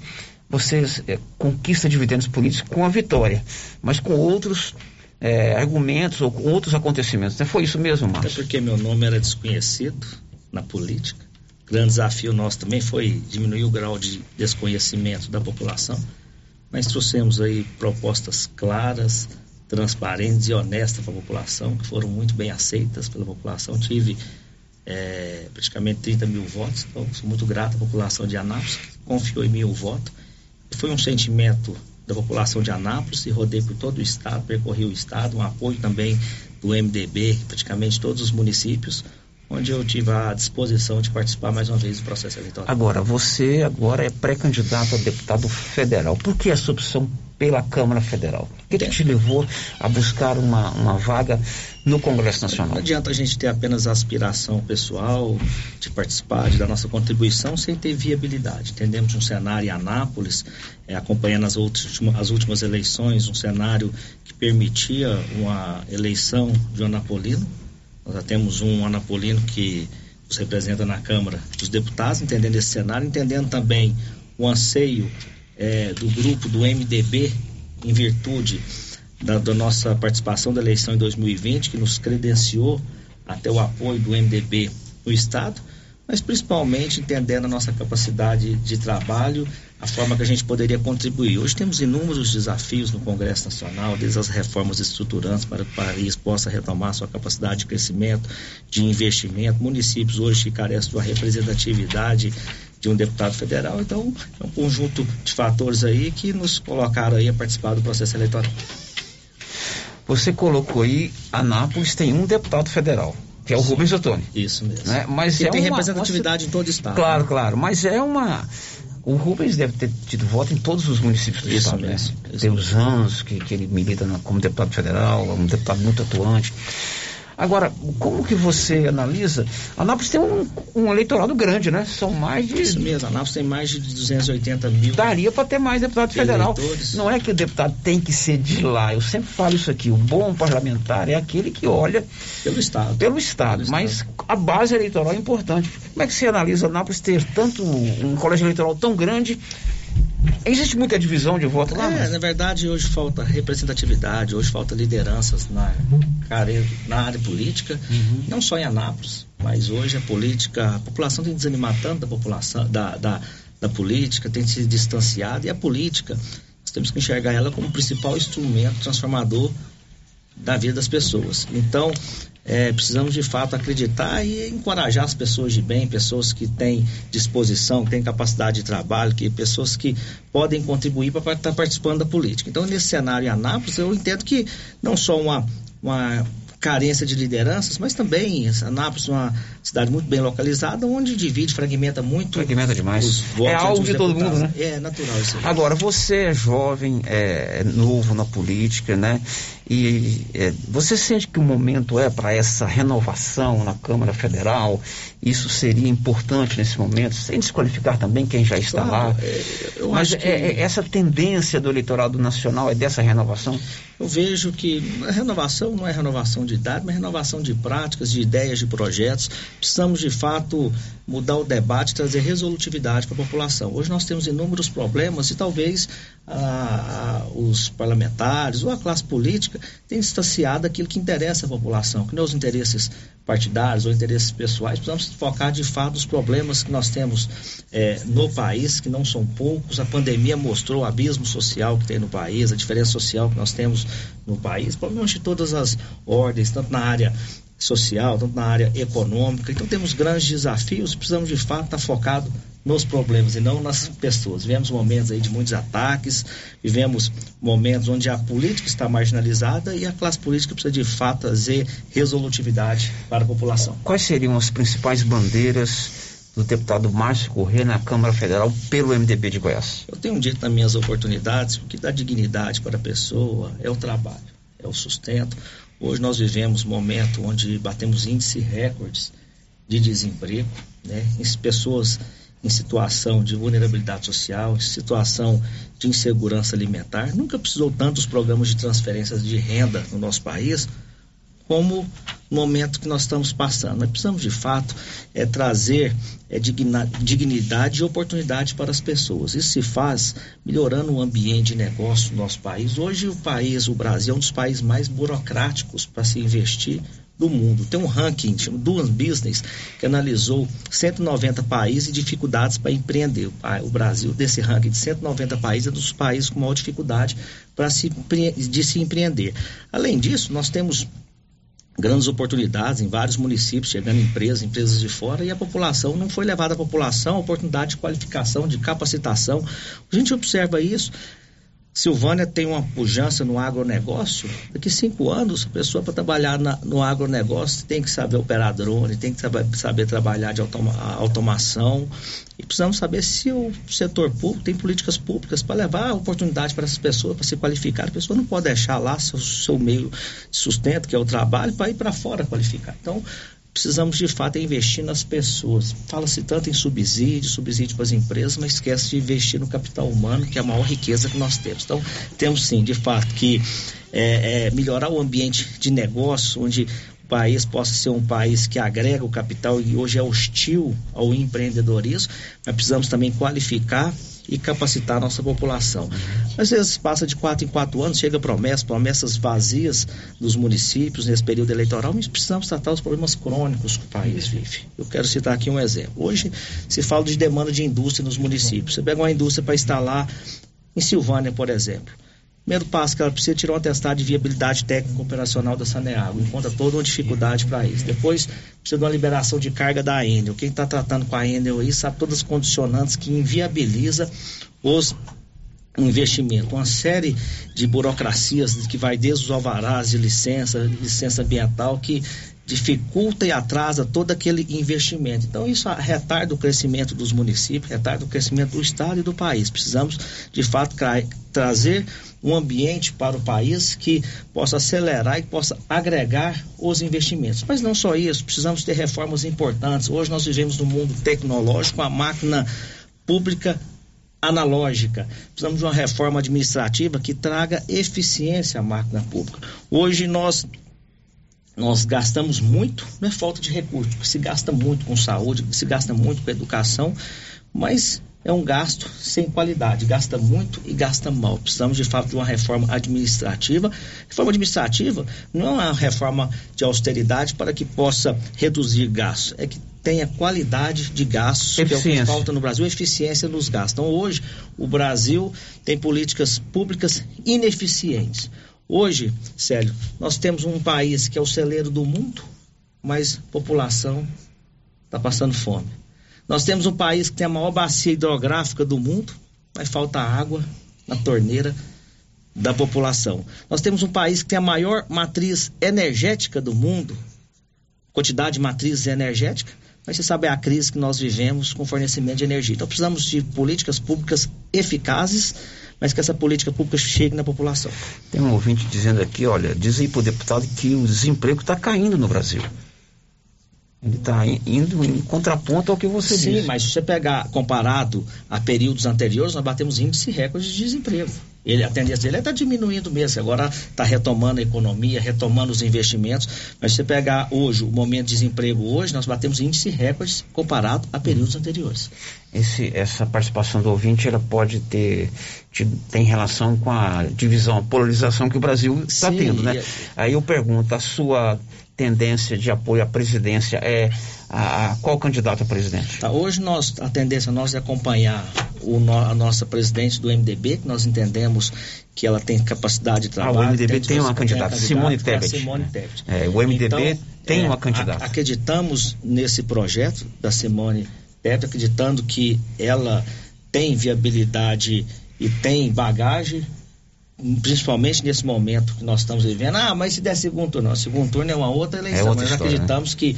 Speaker 2: você é, conquista dividendos políticos com a vitória, mas com outros é, argumentos ou com outros acontecimentos. Né? Foi isso mesmo, Márcio?
Speaker 40: porque meu nome era desconhecido na política. O grande desafio nosso também foi diminuir o grau de desconhecimento da população. Mas trouxemos aí propostas claras, transparentes e honestas para a população, que foram muito bem aceitas pela população. Tive eh, praticamente 30 mil votos, então sou muito grato à população de Anápolis, que confiou em mim o voto. Foi um sentimento da população de Anápolis e rodei por todo o estado, percorri o estado, um apoio também do MDB, praticamente todos os municípios, onde eu tive a disposição de participar mais uma vez do processo eleitoral.
Speaker 2: Agora, você agora é pré-candidato a deputado federal. Por que essa opção pela Câmara Federal? O que, que te levou a buscar uma, uma vaga no Congresso
Speaker 40: Não
Speaker 2: Nacional?
Speaker 40: adianta a gente ter apenas a aspiração pessoal de participar, de dar nossa contribuição, sem ter viabilidade. Entendemos um cenário em Anápolis, eh, acompanhando as, outras, as últimas eleições, um cenário que permitia uma eleição de um anapolino. Nós já temos um anapolino que nos representa na Câmara dos Deputados, entendendo esse cenário, entendendo também o anseio eh, do grupo do MDB em virtude da, da nossa participação da eleição em 2020, que nos credenciou até o apoio do MDB no Estado, mas principalmente entendendo a nossa capacidade de trabalho, a forma que a gente poderia contribuir. Hoje temos inúmeros desafios no Congresso Nacional, desde as reformas estruturantes para que o país possa retomar sua capacidade de crescimento, de investimento, municípios hoje que carecem de uma representatividade de um deputado federal, então é um conjunto de fatores aí que nos colocaram aí a participar do processo eleitoral.
Speaker 2: Você colocou aí, Anápolis tem um deputado federal, que é o Rubens Ottoni.
Speaker 40: Isso mesmo.
Speaker 2: Né? Mas
Speaker 40: e
Speaker 2: é
Speaker 40: tem
Speaker 2: uma-
Speaker 40: representatividade em todo o estado.
Speaker 2: Claro,
Speaker 40: né?
Speaker 2: claro, mas é uma. O Rubens deve ter tido voto em todos os municípios do
Speaker 40: Isso
Speaker 2: estado. né? Tem os anos que, que ele milita na- como deputado federal, é um deputado muito atuante. Agora, como que você analisa? Anápolis tem um, um eleitorado grande, né? São mais de.
Speaker 40: Isso mesmo, Anápolis tem mais de 280 mil.
Speaker 2: Daria para ter mais deputado federal.
Speaker 40: Eleitores.
Speaker 2: Não é que o deputado tem que ser de lá. Eu sempre falo isso aqui. O bom parlamentar é aquele que olha
Speaker 40: pelo Estado.
Speaker 2: Pelo Estado. mas a base eleitoral é importante. Como é que você analisa Anápolis ter tanto um colégio eleitoral tão grande? Existe muita divisão de voto lá?
Speaker 40: É, na verdade, hoje falta representatividade, hoje falta lideranças na, na área política, não só em Anápolis, mas hoje a política, a população tem desanimado tanto da população, da, da, da política, tem se distanciado, e a política, nós temos que enxergar ela como o principal instrumento transformador da vida das pessoas. Então, é, precisamos de fato acreditar e encorajar as pessoas de bem, pessoas que têm disposição, que têm capacidade de trabalho, que pessoas que podem contribuir para estar participando da política. Então, nesse cenário em Anápolis, eu entendo que não só uma, uma carência de lideranças, mas também Anápolis é uma cidade muito bem localizada, onde divide, fragmenta muito.
Speaker 2: Fragmenta demais.
Speaker 40: os votos
Speaker 2: É algo de todo mundo, né?
Speaker 40: É natural isso aí.
Speaker 2: Agora, você é jovem, é, é novo na política, né? E é, você sente que o momento é para essa renovação na Câmara Federal? Isso seria importante nesse momento, sem desqualificar também quem já está
Speaker 40: Claro,
Speaker 2: lá.
Speaker 40: é, eu
Speaker 2: Mas
Speaker 40: acho que-
Speaker 2: é- é essa tendência do eleitorado nacional é dessa renovação?
Speaker 40: Eu vejo que a renovação não é renovação de idade, mas renovação de práticas, de ideias, de projetos. Precisamos, de fato, mudar o debate, trazer resolutividade para a população. Hoje nós temos inúmeros problemas e talvez ah, ah, os parlamentares ou a classe política tenham distanciado daquilo que interessa à população, que não é os interesses partidários ou interesses pessoais. Precisamos focar, de fato, nos problemas que nós temos eh, no país, que não são poucos. A pandemia mostrou o abismo social que tem no país, a diferença social que nós temos no país, problemas de todas as ordens, tanto na área social, tanto na área econômica. Então temos grandes desafios, precisamos de fato estar focado nos problemas e não nas pessoas. Vivemos momentos aí de muitos ataques, vivemos momentos onde a política está marginalizada e a classe política precisa de fato trazer resolutividade para a população.
Speaker 2: Quais seriam as principais bandeiras do deputado Márcio Corrêa na Câmara Federal pelo MDB de Goiás?
Speaker 40: Eu tenho dito nas minhas oportunidades o que dá dignidade para a pessoa é o trabalho. é o sustento. Hoje nós vivemos um momento onde batemos índice recordes de desemprego, né? Pessoas em situação de vulnerabilidade social, em situação de insegurança alimentar. Nunca precisou tantos programas de transferências de renda no nosso país como momento que nós estamos passando. Nós precisamos, de fato, é, trazer é, digna, dignidade e oportunidade para as pessoas. Isso se faz melhorando o ambiente de negócio no nosso país. Hoje, o país, o Brasil, é um dos países mais burocráticos para se investir do mundo. Tem um ranking, chama Duas Business, que analisou 190 países e dificuldades para empreender. O Brasil, desse ranking de 190 países, é dos países com maior dificuldade para se, de se empreender. Além disso, nós temos grandes oportunidades em vários municípios, chegando empresas, empresas de fora, e a população não foi levada à população oportunidade de qualificação, de capacitação. A gente observa isso. Silvânia tem uma pujança no agronegócio. Daqui cinco anos, a pessoa para trabalhar na, no agronegócio tem que saber operar drone, tem que saber, saber trabalhar de automa, automação. E precisamos saber se o setor público tem políticas públicas para levar oportunidade para essas pessoas, para se qualificar. A pessoa não pode deixar lá seu, seu meio de sustento, que é o trabalho, para ir para fora qualificar. Então, precisamos de fato investir nas pessoas. Fala-se tanto em subsídio, subsídio para as empresas, mas esquece de investir no capital humano, que é a maior riqueza que nós temos. Então, temos sim, de fato, que é, é, melhorar o ambiente de negócio, onde o país possa ser um país que agrega o capital e hoje é hostil ao empreendedorismo, mas precisamos também qualificar e capacitar a nossa população. Às vezes passa de quatro em quatro anos, chega promessas, promessas vazias dos municípios nesse período eleitoral, mas precisamos tratar os problemas crônicos que o país vive. Eu quero citar aqui um exemplo. Hoje se fala de demanda de indústria nos municípios. Você pega uma indústria para instalar em Silvânia, por exemplo. Primeiro passo que ela precisa tirar um atestado de viabilidade técnica operacional da Saneago. Encontra toda uma dificuldade para isso. Depois precisa de uma liberação de carga da Enel. Quem está tratando com a Enel aí sabe todas as condicionantes que inviabiliza os investimentos. Uma série de burocracias que vai desde os alvarás de licença, licença ambiental, que dificulta e atrasa todo aquele investimento. Então, isso retarda o crescimento dos municípios, retarda o crescimento do Estado e do país. Precisamos, de fato, trazer um ambiente para o país que possa acelerar e possa agregar os investimentos. Mas não só isso, precisamos ter reformas importantes. Hoje nós vivemos num mundo tecnológico, a máquina pública analógica. Precisamos de uma reforma administrativa que traga eficiência à máquina pública. Hoje nós nós gastamos muito, não é falta de recursos, se gasta muito com saúde, se gasta muito com educação, mas é um gasto sem qualidade, gasta muito e gasta mal. Precisamos de fato de uma reforma administrativa. Reforma administrativa não é uma reforma de austeridade para que possa reduzir gastos, é que tenha qualidade de gastos,
Speaker 2: eficiência.
Speaker 40: que é o que falta no Brasil, eficiência nos gastos. Então hoje o Brasil tem políticas públicas ineficientes. Hoje, Célio, nós temos um país que é o celeiro do mundo, mas a população está passando fome. Nós temos um país que tem a maior bacia hidrográfica do mundo, mas falta água na torneira da população. Nós temos um país que tem a maior matriz energética do mundo, quantidade de matrizes energéticas, mas você sabe a crise que nós vivemos com fornecimento de energia. Então precisamos de políticas públicas eficazes, mas que essa política pública chegue na população.
Speaker 2: Tem um ouvinte dizendo aqui, olha, diz aí para o deputado que o desemprego está caindo no Brasil. Ele está indo em contraponto ao que você
Speaker 40: Sim,
Speaker 2: disse.
Speaker 40: Sim, mas se você pegar comparado a períodos anteriores, nós batemos índice recorde de desemprego. Ele, a tendência dele está diminuindo mesmo, agora está retomando a economia, retomando os investimentos. Mas se você pegar hoje, o momento de desemprego hoje, nós batemos índice recorde comparado a períodos anteriores.
Speaker 2: Esse, essa participação do ouvinte ela pode ter tem relação com a divisão, a polarização que o Brasil está tendo, né? Aí eu pergunto, a sua tendência de apoio à presidência é a, a qual candidato a presidente?
Speaker 40: Tá, hoje nós, a tendência nossa é acompanhar o, a nossa presidente do MDB, que nós entendemos que ela tem capacidade de trabalho.
Speaker 2: Ah, o MDB tem, tem uma candidata, Simone Tebet.
Speaker 40: Simone Tebet.
Speaker 2: É, o MDB
Speaker 40: então,
Speaker 2: tem
Speaker 40: é,
Speaker 2: uma candidata.
Speaker 40: Acreditamos nesse projeto da Simone Tebet, acreditando que ela tem viabilidade e tem bagagem principalmente nesse momento que nós estamos vivendo, ah, mas se der segundo turno, não, segundo turno é uma outra eleição,
Speaker 2: é outra
Speaker 40: nós
Speaker 2: história,
Speaker 40: acreditamos
Speaker 2: né?
Speaker 40: que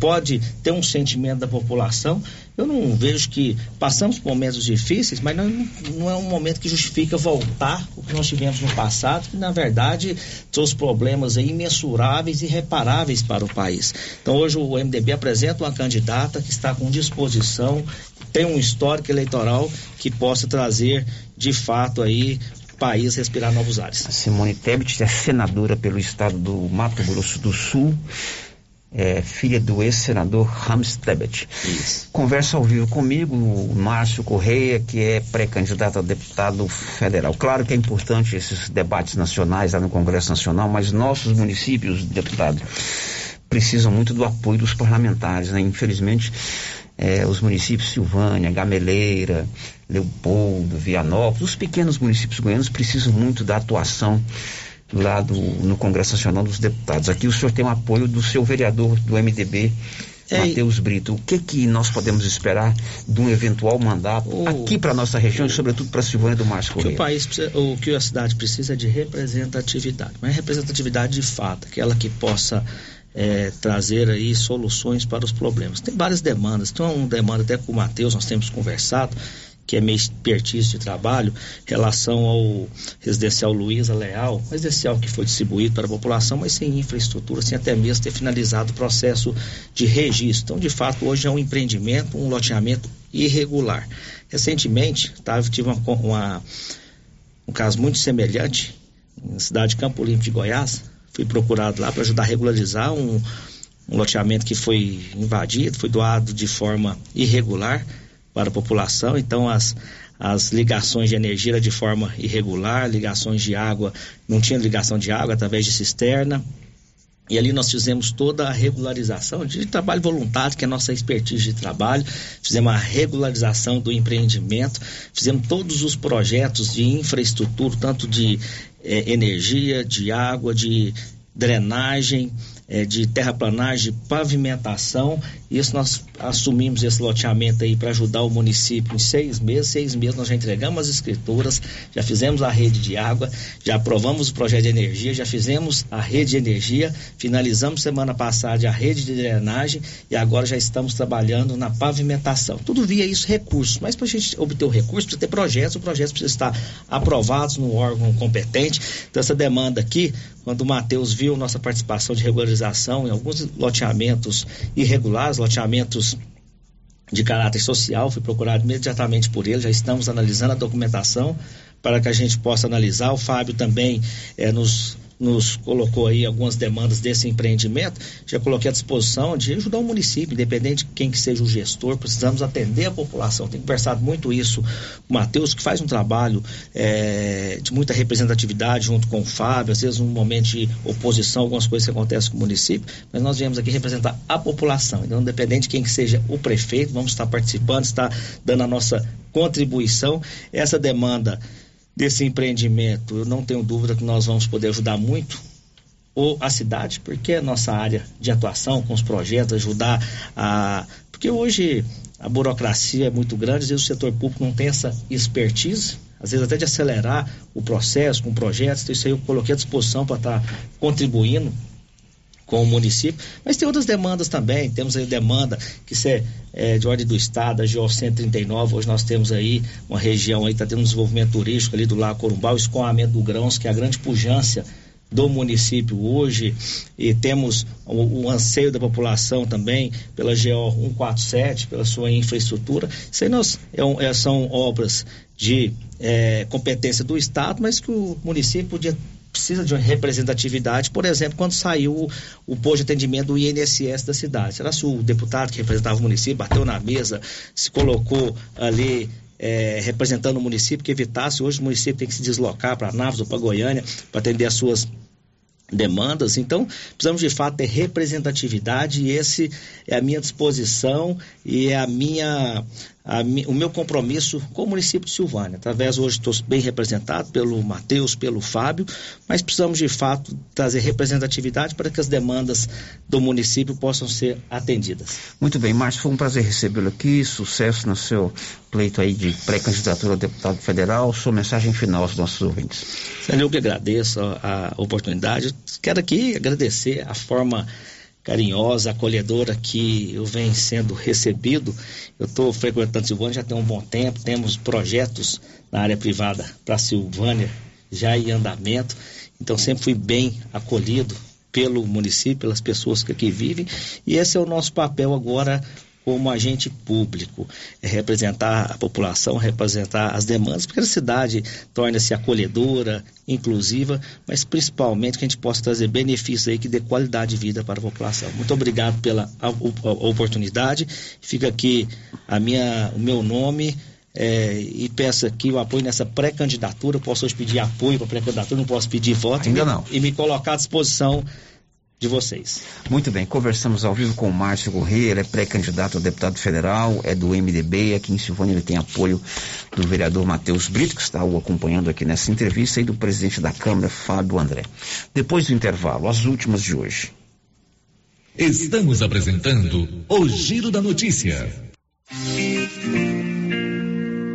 Speaker 40: pode ter um sentimento da população. Eu não vejo que passamos por momentos difíceis, mas não, não é um momento que justifica voltar o que nós tivemos no passado, que na verdade trouxe problemas aí imensuráveis e irreparáveis para o país. Então hoje o MDB apresenta uma candidata que está com disposição, tem um histórico eleitoral que possa trazer de fato aí país respirar novos ares.
Speaker 2: Simone Tebet é senadora pelo estado do Mato Grosso do Sul é, filha do ex-senador Rams Tebet. Conversa ao vivo comigo, o Márcio Correia, que é pré-candidato a deputado federal. Claro que é importante esses debates nacionais lá no Congresso Nacional, mas nossos municípios, deputado, precisam muito do apoio dos parlamentares, né? Infelizmente, é, os municípios Silvânia, Gameleira, Leopoldo, Vianópolis, os pequenos municípios goianos precisam muito da atuação lá do, no Congresso Nacional dos Deputados. Aqui o senhor tem o apoio do seu vereador do MDB, é, Matheus Brito. O que que nós podemos esperar de um eventual mandato o, aqui para nossa região e sobretudo para a Silvânia do Márcio Correia?
Speaker 40: O país precisa, o que a cidade precisa é de representatividade, mas representatividade de fato, aquela que possa é, trazer aí soluções para os problemas. Tem várias demandas, tem uma demanda até com o Matheus, nós temos conversado, que é meio expertise de trabalho, relação ao residencial Luiza Leal, residencial que foi distribuído para a população, mas sem infraestrutura, sem até mesmo ter finalizado o processo de registro. Então, de fato, hoje é um empreendimento, um loteamento irregular. Recentemente, tá, tive uma, uma, um caso muito semelhante na cidade de Campo Limpo de Goiás. Fui procurado lá para ajudar a regularizar um, um loteamento que foi invadido, foi doado de forma irregular para a população. Então, as, as ligações de energia de forma irregular, ligações de água, não tinha ligação de água através de cisterna. E ali nós fizemos toda a regularização de trabalho voluntário, que é a nossa expertise de trabalho. Fizemos a regularização do empreendimento, fizemos todos os projetos de infraestrutura, tanto de eh, energia, de água, de drenagem, é, de terraplanagem, pavimentação. Isso nós assumimos esse loteamento aí para ajudar o município em seis meses. Seis meses nós já entregamos as escrituras, já fizemos a rede de água, já aprovamos o projeto de energia, já fizemos a rede de energia, finalizamos semana passada a rede de drenagem e agora já estamos trabalhando na pavimentação. Tudo via isso recursos, mas para a gente obter o recurso precisa ter projetos, o projeto precisa estar aprovado no órgão competente. Então essa demanda aqui, quando o Matheus viu nossa participação de regularização em alguns loteamentos irregulares, loteamentos de caráter social, fui procurado imediatamente por ele, já estamos analisando a documentação para que a gente possa analisar. O Fábio também é, nos nos colocou aí algumas demandas desse empreendimento, já coloquei à disposição de ajudar o município, independente de quem que seja o gestor, precisamos atender a população. Tem conversado muito isso com o Matheus, que faz um trabalho é, de muita representatividade junto com o Fábio, às vezes num momento de oposição, algumas coisas que acontecem com o município, mas nós viemos aqui representar a população. Então, independente de quem que seja o prefeito, vamos estar participando, estar dando a nossa contribuição. Essa demanda desse empreendimento, eu não tenho dúvida que nós vamos poder ajudar muito ou a cidade, porque é nossa área de atuação com os projetos, ajudar a. Porque hoje a burocracia é muito grande, às vezes o setor público não tem essa expertise, às vezes até de acelerar o processo com projetos, então isso aí eu coloquei à disposição para estar tá contribuindo com o município, mas tem outras demandas também, temos aí demanda que é, é de ordem do estado, a GO 139, hoje nós temos aí uma região aí, está tendo um desenvolvimento turístico ali do Lago Corumbá, o escoamento do Grãos, que é a grande pujança do município hoje e temos o, o, anseio da população também pela GO 147, pela sua infraestrutura. Isso aí nós, é, é, são obras de é, competência do Estado, mas que o município podia precisa de uma representatividade, por exemplo, quando saiu o, o posto de atendimento do INSS da cidade. Será se o deputado que representava o município bateu na mesa, se colocou ali é, representando o município, que evitasse, hoje o município tem que se deslocar para Naves ou para Goiânia para atender as suas demandas. Então, precisamos de fato ter representatividade e esse é a minha disposição e é a minha, a, o meu compromisso com o município de Silvânia. Através, hoje estou bem representado pelo Matheus, pelo Fábio, mas precisamos de fato trazer representatividade para que as demandas do município possam ser atendidas.
Speaker 2: Muito bem, Márcio, foi um prazer recebê-lo aqui, sucesso no seu pleito aí de pré-candidatura a deputado federal, sua mensagem final aos nossos ouvintes.
Speaker 40: Eu que agradeço a, a oportunidade, quero aqui agradecer a forma carinhosa, acolhedora que eu venho sendo recebido. Eu estou frequentando Silvânia já tem um bom tempo, temos projetos na área privada para Silvânia já em andamento, então sempre fui bem acolhido pelo município, pelas pessoas que aqui vivem, e esse é o nosso papel agora como agente público, é representar a população, representar as demandas, porque a cidade torna-se acolhedora, inclusiva, mas principalmente que a gente possa trazer benefícios aí que dê qualidade de vida para a população. Muito obrigado pela oportunidade. Fica aqui a minha, o meu nome. É, e peço aqui o apoio nessa pré-candidatura. Posso hoje pedir apoio para a pré-candidatura, não posso pedir voto.
Speaker 41: Ainda
Speaker 40: e,
Speaker 41: não.
Speaker 40: E me colocar à disposição de vocês.
Speaker 41: Muito bem, conversamos ao vivo com o Márcio Corrêa, ele é pré-candidato a deputado federal, é do MDB, aqui em Silvânia ele tem apoio do vereador Matheus Brito, que está o acompanhando aqui nessa entrevista, e do presidente da Câmara, Fábio André. Depois do intervalo, as últimas de hoje.
Speaker 42: Estamos apresentando o Giro da Notícia.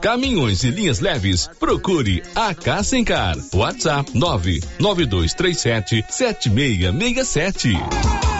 Speaker 16: caminhões e linhas leves, procure a Cassencar. WhatsApp 99237 7667.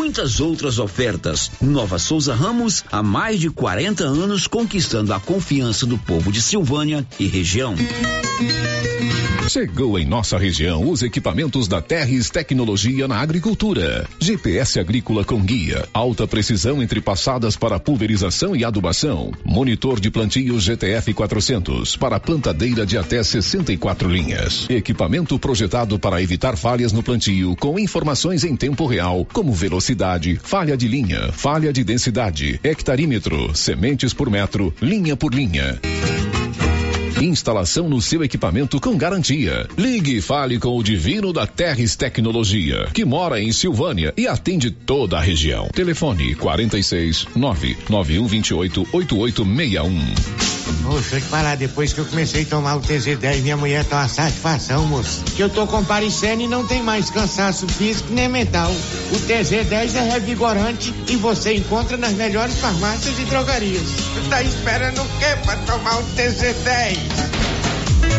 Speaker 2: muitas outras ofertas. Nova Souza Ramos, há mais de 40 anos conquistando a confiança do povo de Silvânia e região.
Speaker 14: Chegou em nossa região os equipamentos da Terres Tecnologia na Agricultura. GPS agrícola com guia, alta precisão entre passadas para pulverização e adubação. Monitor de plantio GTF 400 para plantadeira de até 64 linhas. Equipamento projetado para evitar falhas no plantio com informações em tempo real, como velocidade, falha de linha, falha de densidade, hectarímetro, sementes por metro, linha por linha. Instalação no seu equipamento com garantia. Ligue e fale com o Divino da Terres Tecnologia, que mora em Silvânia e atende toda a região. Telefone 46 99128 8861.
Speaker 43: Moço, deixa eu te falar, depois que eu comecei a tomar o TZ10, minha mulher tá uma satisfação, moço. Que eu tô comparecendo e não tem mais cansaço físico nem mental. O TZ10 é revigorante e você encontra nas melhores farmácias e drogarias. Tá esperando o quê pra tomar o TZ10?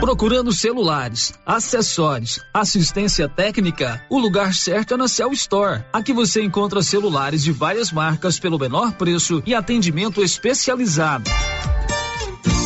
Speaker 9: Procurando celulares, acessórios, assistência técnica, o lugar certo é na Cell Store. Aqui você encontra celulares de várias marcas pelo menor preço e atendimento especializado.